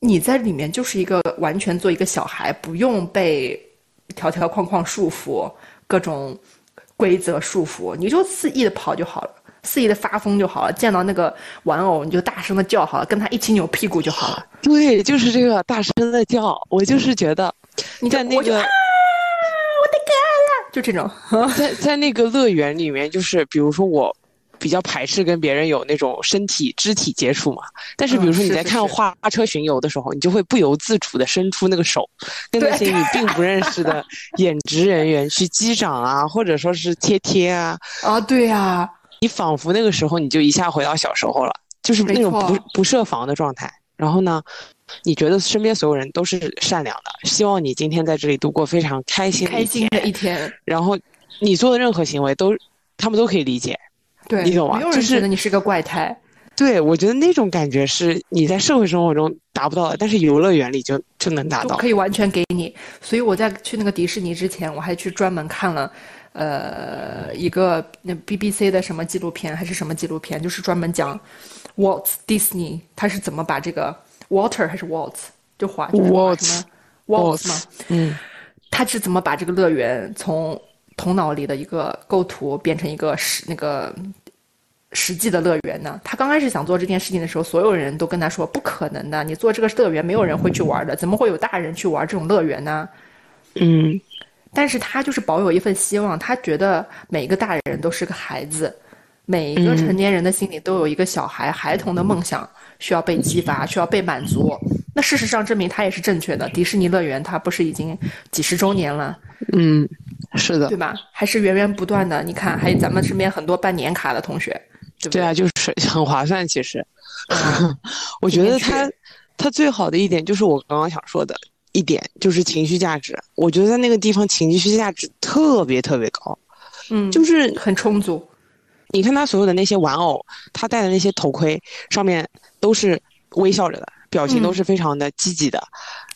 你在里面就是一个完全做一个小孩，不用被条条框框束缚，各种规则束缚，你就肆意的跑就好了。肆意的发疯就好了，见到那个玩偶你就大声的叫好了，跟他一起扭屁股就好了。对，就是这个大声的叫，我就是觉得，你就在那个啊，我的可爱了，就这种。在在那个乐园里面，就是比如说我比较排斥跟别人有那种身体肢体接触嘛，但是比如说你在看花车巡游的时候，你就会不由自主的伸出那个手，跟那些你并不认识的 演职人员去击掌啊，或者说是贴贴啊，啊，对呀、你仿佛那个时候你就一下回到小时候了，就是那种不不设防的状态。然后呢，你觉得身边所有人都是善良的，希望你今天在这里度过非常开心。开心的一天。然后你做的任何行为都，他们都可以理解。对，你懂吗没有人就是觉得你是个怪胎。对，我觉得那种感觉是你在社会生活中达不到的，但是游乐园里就就能达到可。以完全给你。所以我在去那个迪士尼之前，我还去专门看了，呃，一个那 BBC 的什么纪录片还是什么纪录片，就是专门讲 Walt Disney 他是怎么把这个 Walter 还是 Walt 就华 Walt 什么 Walt 嘛，嗯，他是怎么把这个乐园从头脑里的一个构图变成一个实那个实际的乐园呢？他刚开始想做这件事情的时候，所有人都跟他说不可能的，你做这个乐园没有人会去玩的，怎么会有大人去玩这种乐园呢？嗯但是他就是保有一份希望，他觉得每个大人都是个孩子，每一个成年人的心里都有一个小孩孩童的梦想需要被激发，需要被满足。那事实上证明他也是正确的。迪士尼乐园它不是已经几十周年了，嗯，是的对，吧？还是源源不断的。你看，还有咱们身边很多办年卡的同学，对啊，就是 很划算。其实，我觉得它它最好的一点就是我刚刚想说的一点，就是情绪价值。我觉得在那个地方情绪价值特别特别高，嗯，就是很充足。你看他所有的那些玩偶，他戴的那些头盔上面都是微笑着的，表情都嗯是非常的积极的。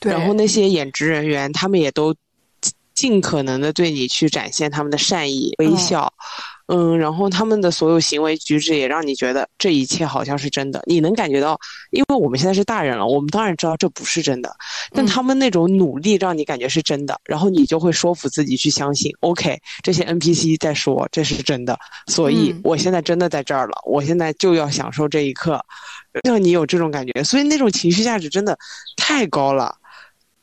对，然后那些演职人员，他们也都尽尽可能的对你去展现他们的善意、微笑，嗯，然后他们的所有行为举止也让你觉得这一切好像是真的。你能感觉到，因为我们现在是大人了，我们当然知道这不是真的，但嗯他们那种努力让你感觉是真的，然后你就会说服自己去相信，OK，这些 NPC 在说这是真的，所以嗯我现在真的在这儿了，我现在就要享受这一刻，让你有这种感觉，所以那种情绪价值真的太高了。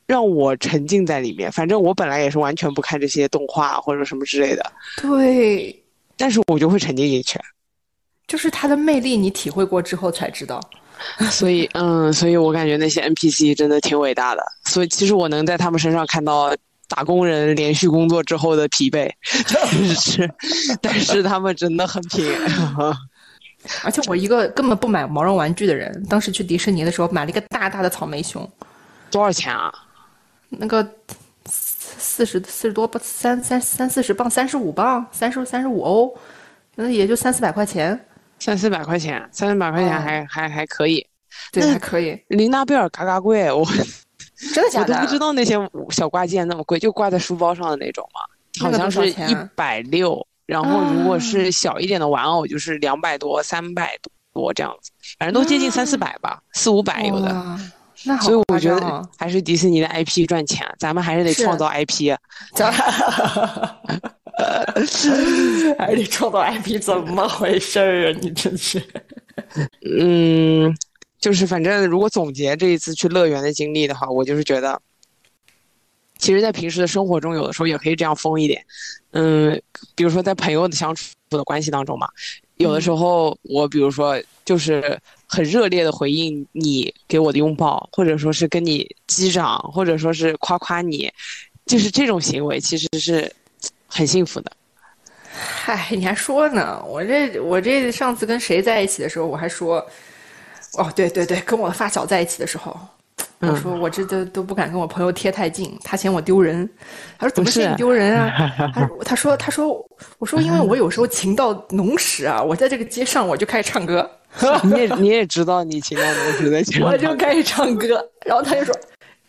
让我沉浸在里面，反正我本来也是完全不看这些动画或者什么之类的，对，但是我就会沉浸进去。就是它的魅力，你体会过之后才知道。所以，嗯，所以我感觉那些 NPC 真的挺伟大的。所以，其实我能在他们身上看到打工人连续工作之后的疲惫，但是，但是他们真的很拼。而且我一个根本不买毛绒玩具的人，当时去迪士尼的时候买了一个大大的草莓熊，多少钱啊？那个四十四十多磅，三三三四十磅，三十五磅，三十三十五欧，那也就三四百块钱，三四百块钱，三四百块钱哦还、还还可以。对，那还可以。琳娜贝尔嘎嘎贵，我真的假的？我都不知道那些小挂件那么贵，就挂在书包上的那种嘛，好像是一百六。然后如果啊是小一点的玩偶，就是两百多、三百多这样子，反正都接近三四百吧，四五百有的。哇那好所以我觉得！还是迪士尼的 IP 赚钱，咱们还是得创造 IP 咱。还得创造 IP，怎么回事儿啊？你真是。嗯，就是反正如果总结这一次去乐园的经历的话，我就是觉得，其实，在平时的生活中，有的时候也可以这样疯一点。嗯，比如说在朋友的相处的关系当中嘛，有的时候我比如说就是很热烈的回应你给我的拥抱，或者说是跟你击掌，或者说是夸夸你，就是这种行为其实是很幸福的。嗨，你还说呢？我这我这上次跟谁在一起的时候，我还说，哦，对对对，跟我的发小在一起的时候，我嗯说我这都都不敢跟我朋友贴太近，他嫌我丢人。他说怎么是嫌你丢人啊？他他说他说我说因为我有时候情到浓时啊，我在这个街上我就开始唱歌，你也你也知道你情到浓时的情我就开始唱歌，然后他就说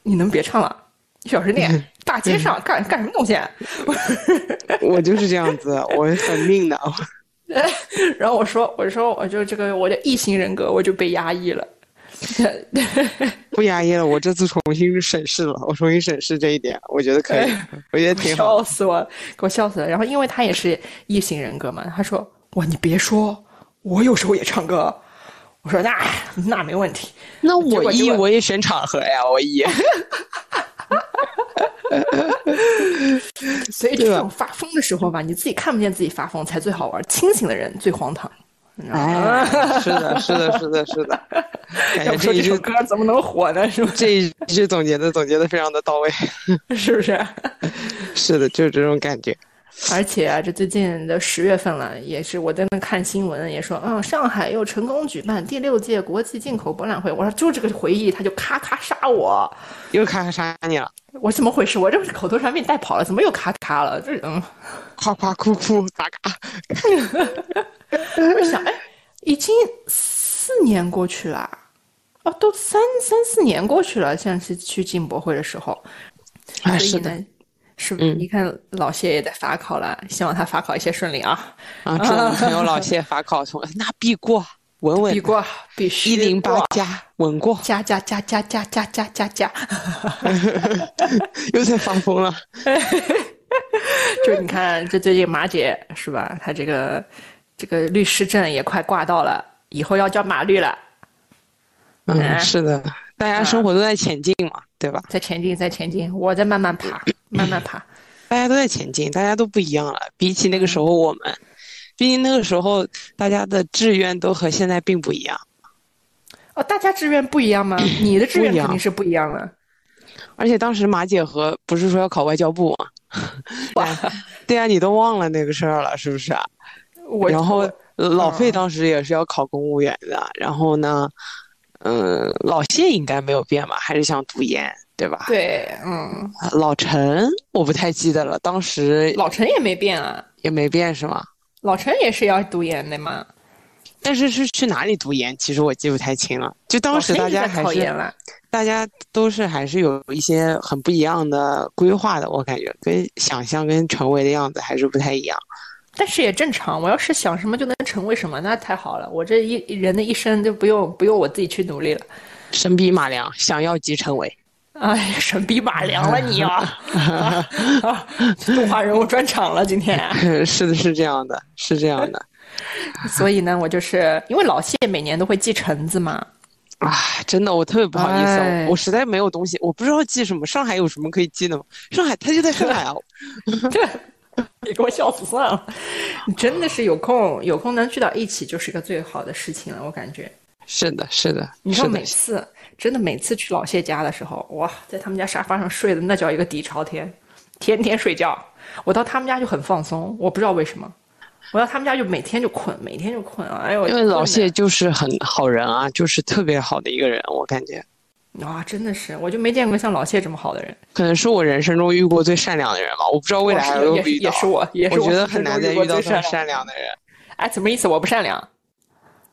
你能别唱了，你小声点，大街上干干什么东西啊？我就是这样子，我很命的。然后我说我说我就这个我的异性人格我就被压抑了。不压抑了，我这次重新审视了，我重新审视这一点，我觉得可以，我觉得挺好。笑死我，给我笑死了。然后因为他也是异性人格嘛，他说：“哇，你别说，我有时候也唱歌。”我说：“那那没问题。那我一我也选场合呀，我一。”所以这种发疯的时候吧，你自己看不见自己发疯才最好玩，清醒的人最荒唐。你知道吗？哎，是的，是的，是的，是的，感觉这一句歌怎么能火呢？是不这一句总结的总结的非常的到位。是？是不是？是的，就是这种感觉。而且啊，这最近的十月份了，也是我在那看新闻，也说，嗯，上海又成功举办第六届国际进口博览会。我说就这个回忆，他就咔咔杀我，又咔咔杀你了，我怎么回事？我这不是口头禅被你带跑了，怎么又咔咔了？这嗯，夸夸哭哭嘎嘎。我想，哎，已经四年过去了，哦，都三三四年过去了，像是去进博会的时候，哎，是的所以呢。是不是？嗯你看老谢也在法考了，希望他法考一切顺利啊！啊，祝我们朋友老谢法考从那必过，稳稳必过，必须一零八加稳过，加加加加加加加加加，又在发疯了。就你看这最近马姐是吧？她这个这个律师证也快挂到了，以后要叫马律了，嗯，嗯是的，大家生活都在前进嘛，对吧？在前进，在前进，我在慢慢爬，慢慢爬。大家都在前进，大家都不一样了。比起那个时候我们，毕竟那个时候大家的志愿都和现在并不一样。哦，大家志愿不一样吗？你的志愿肯定是不一样的。而且当时马姐和不是说要考外交部吗？哇，对啊，你都忘了那个事儿了，是不是啊？我然后呃老费嗯当时也是要考公务员的，然后呢，嗯，老谢应该没有变吧？还是想读研，对吧？对，嗯，老陈我不太记得了，当时老陈也没变啊，也没变是吗？老陈也是要读研的嘛。但是是去哪里读研，其实我记不太清了。就当时大家还是考研了。大家都是还是有一些很不一样的规划的，我感觉跟想象跟成为的样子还是不太一样。但是也正常，我要是想什么就能成为什么，那太好了。我这一人的一生就不用不用我自己去努力了。神笔马良，想要即成为。哎呀，神笔马良了你啊！啊啊动画人物专场了今天。是的，是这样的，是这样的。所以呢，我就是因为老谢每年都会寄橙子嘛，啊，真的，我特别不好意思，哎我我实在没有东西，我不知道寄什么。上海有什么可以寄的吗？上海，他就在上海啊。你给我笑死算了。你真的是有空有空能聚到一起，就是一个最好的事情了，我感觉。是的，是的，你知道每次真的每次去老谢家的时候，哇，在他们家沙发上睡的那叫一个底朝天，天天睡觉。我到他们家就很放松，我不知道为什么。我到他们家就每天就困，每天就困啊！哎呦，因为老谢就是很好人啊，就是特别好的一个人，我感觉啊，真的是，我就没见过像老谢这么好的人。可能是我人生中遇过最善良的人吧。我不知道未来还会不也是会遇到。也是我，也是我觉得很难再遇到这么善善良的人。哎，什么意思？我不善良？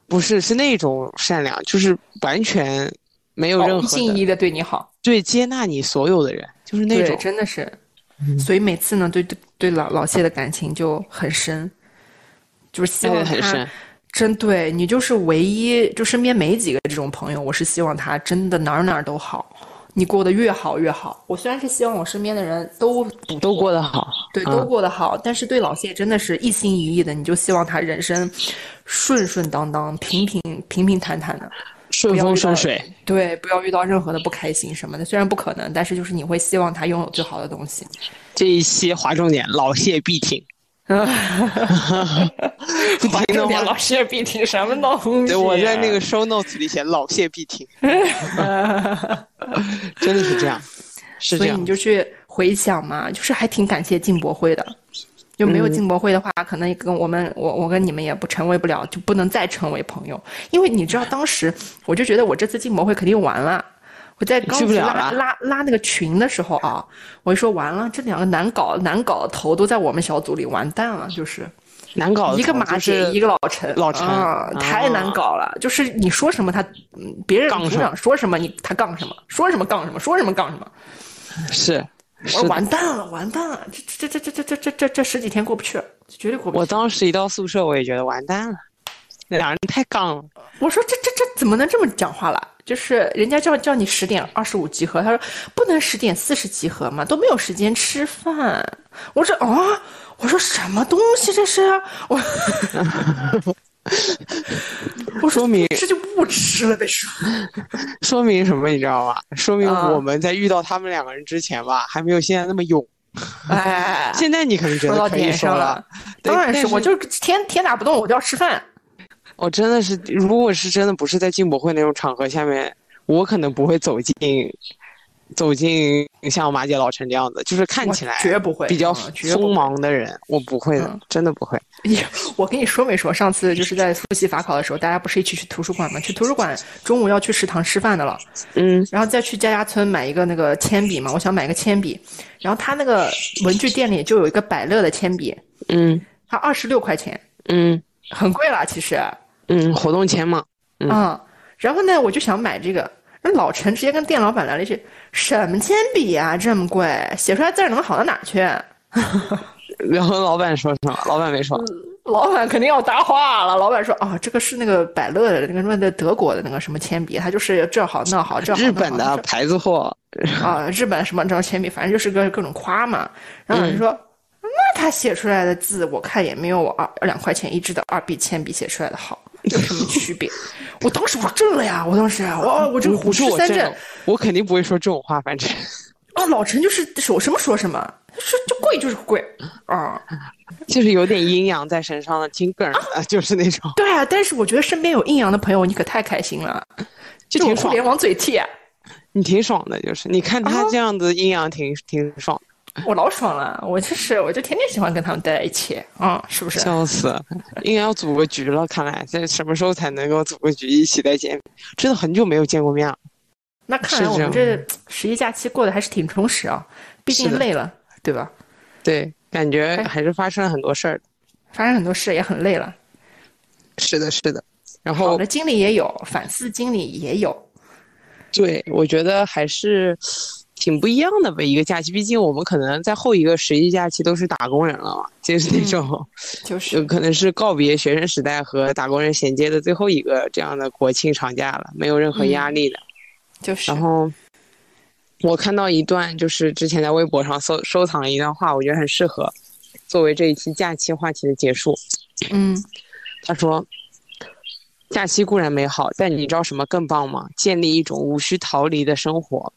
不是，是那种善良，就是完全没有哦任何的一心一意的对你好，对接纳你所有的人，就是那，种。真的是。所以每次呢，对对对老老谢的感情就很深，就是希望他得很深。真对你就是唯一，就身边没几个这种朋友，我是希望他真的哪儿哪儿都好，你过得越好越好。我虽然是希望我身边的人都都过得好，对，嗯都过得好，但是对老谢真的是一心一意的，你就希望他人生顺顺当当、平平平平坦坦的，顺风顺水。对，不要遇到任何的不开心什么的。虽然不可能，但是就是你会希望他拥有最好的东西。这一期划重点，老谢必听。不划听的重点，老，谢必听什么东西？对我在那个 show notes 里写老谢必听，真的是这样，是这样所以你。就去回想嘛，就是还挺感谢进博会的。就没有嗯进博会的话，可能跟我们我我跟你们也不成为不了，就不能再成为朋友。因为你知道，当时我就觉得我这次进博会肯定完了。我在拉拉拉那个群的时候啊，我就说完了，这两个难搞难搞的头都在我们小组里，完蛋了，就是难搞一个马姐，一个老陈，老陈啊，太难啊搞了。就是你说什么他，嗯别人组长说什么你他杠什么，说什么杠什么，说什么杠什么。是我说。完蛋了，完蛋了，这这这这这这这这这十几天过不去了，绝对过不去。我当时一到宿舍，我也觉得完蛋了，那两人太杠了。我说这这这怎么能这么讲话了？就是人家叫叫你十点二十五集合，他说不能十点四十集合嘛，都没有时间吃饭。我说啊，我说什么东西这是？我我 说说明这就不吃了呗，说 说明什么？你知道吗？说明啊我们在遇到他们两个人之前吧，还没有现在那么勇。哎，现在你可能觉得可以说了，当然是，我就天天打不动，我就要吃饭。我真的是，如果是真的不是在进博会那种场合下面，我可能不会走进，走进像马姐、老陈这样子，就是看起来绝不会比较嗯绝锋芒的人，我不会的，嗯真的不会。我跟你说没说？上次就是在复习法考的时候，大家不是一起去图书馆吗？去图书馆中午要去食堂吃饭的了，嗯然后再去家家村买一个那个铅笔嘛，我想买个铅笔，然后他那个文具店里就有一个百乐的铅笔，嗯它二十六块钱，嗯很贵了其实，嗯，活动签嘛，嗯啊、然后呢，我就想买这个。那老陈直接跟店老板来了一句：“什么铅笔啊、这么贵，写出来字儿能好到哪儿去？” 然后老板说什么？老板没说。老板肯定要搭话了。老板说：“啊，这个是那个百乐的那个什么的德国的那个什么铅笔，它就是这好那好，这好日本的牌子货，啊，日本什么这种铅笔，反正就是个各种夸嘛。”然后老人说：“那他写出来的字，我看也没有我二两块钱一支的二 B 铅笔写出来的好，有什么区别？我当时我震了呀！我当时我我这个虎不是视三镇我肯定不会说这种话，反正啊，老陈就是说什么说什么，说就贵就是贵啊。就是有点阴阳在身上的，挺梗儿的，就是那种，对啊，但是我觉得身边有阴阳的朋友，你可太开心了，就挺爽就我互联，网嘴替啊，你挺爽的，就是你看他啊这样子阴阳挺挺爽，我老爽了，我就是我就天天喜欢跟他们待在一起嗯，是不是？笑死，应该要组个局了，看来这什么时候才能够组个局一起再见面？真的很久没有见过面了。那看来我们这这十一假期过得还是挺充实啊，毕竟累了，对吧？对，感觉哎还是发生了很多事儿。发生很多事也很累了，是的，是的。然后我的经历也有，反思经历也有。对，我觉得还是挺不一样的吧。一个假期，毕竟我们可能在后一个十一假期都是打工人了嘛，就是那种、就是有可能是告别学生时代和打工人衔接的最后一个这样的国庆长假了，没有任何压力的。就是然后我看到一段，就是之前在微博上收收藏了一段话，我觉得很适合作为这一期假期话题的结束。嗯他说：“假期固然美好，但你知道什么更棒吗？建立一种无需逃离的生活。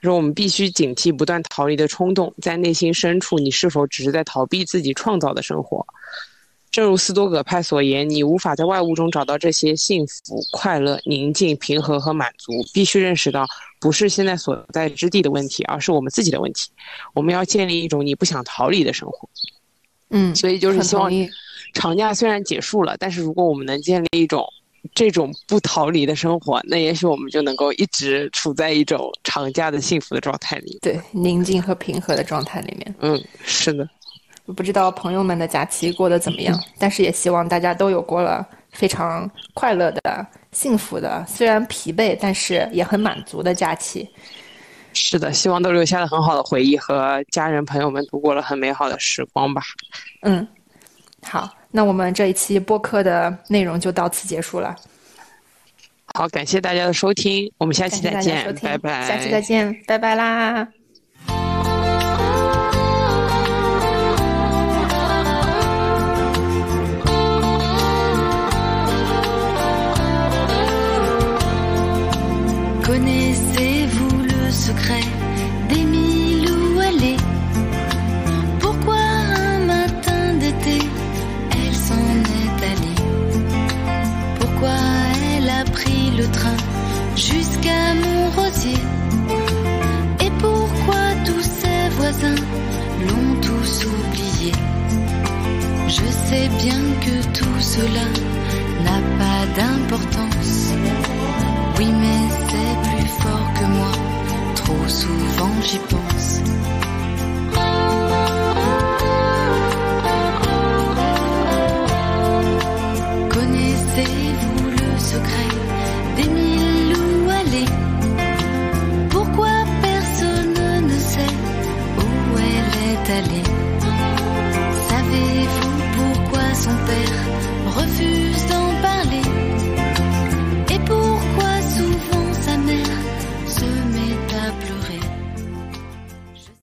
说我们必须警惕不断逃离的冲动，在内心深处，你是否只是在逃避自己创造的生活？正如斯多葛派所言，你无法在外物中找到这些幸福、快乐、宁静、平和和满足。必须认识到，不是现在所在之地的问题，而是我们自己的问题。我们要建立一种你不想逃离的生活。嗯，所以就是很希望。长假虽然结束了，但是如果我们能建立一种这种不逃离的生活，那也许我们就能够一直处在一种长假的幸福的状态里。对宁静和平和的状态里面。嗯，是的，我不知道朋友们的假期过得怎么样，但是也希望大家都有过了非常快乐的、幸福的，虽然疲惫，但是也很满足的假期。是的，希望都留下了很好的回忆，和家人朋友们度过了很美好的时光吧。嗯，好，那我们这一期播客的内容就到此结束了，好，感谢大家的收听，我们下期再见，拜拜。下期再见，拜拜啦。Connaissez-vous sais bien que tout cela n'a pas d'importance. Oui, mais c'est plus fort que moi, trop souvent j'y pense. Connaissez-vous le secret des mille loups allés Pourquoi personne ne sait où elle est allée? son père.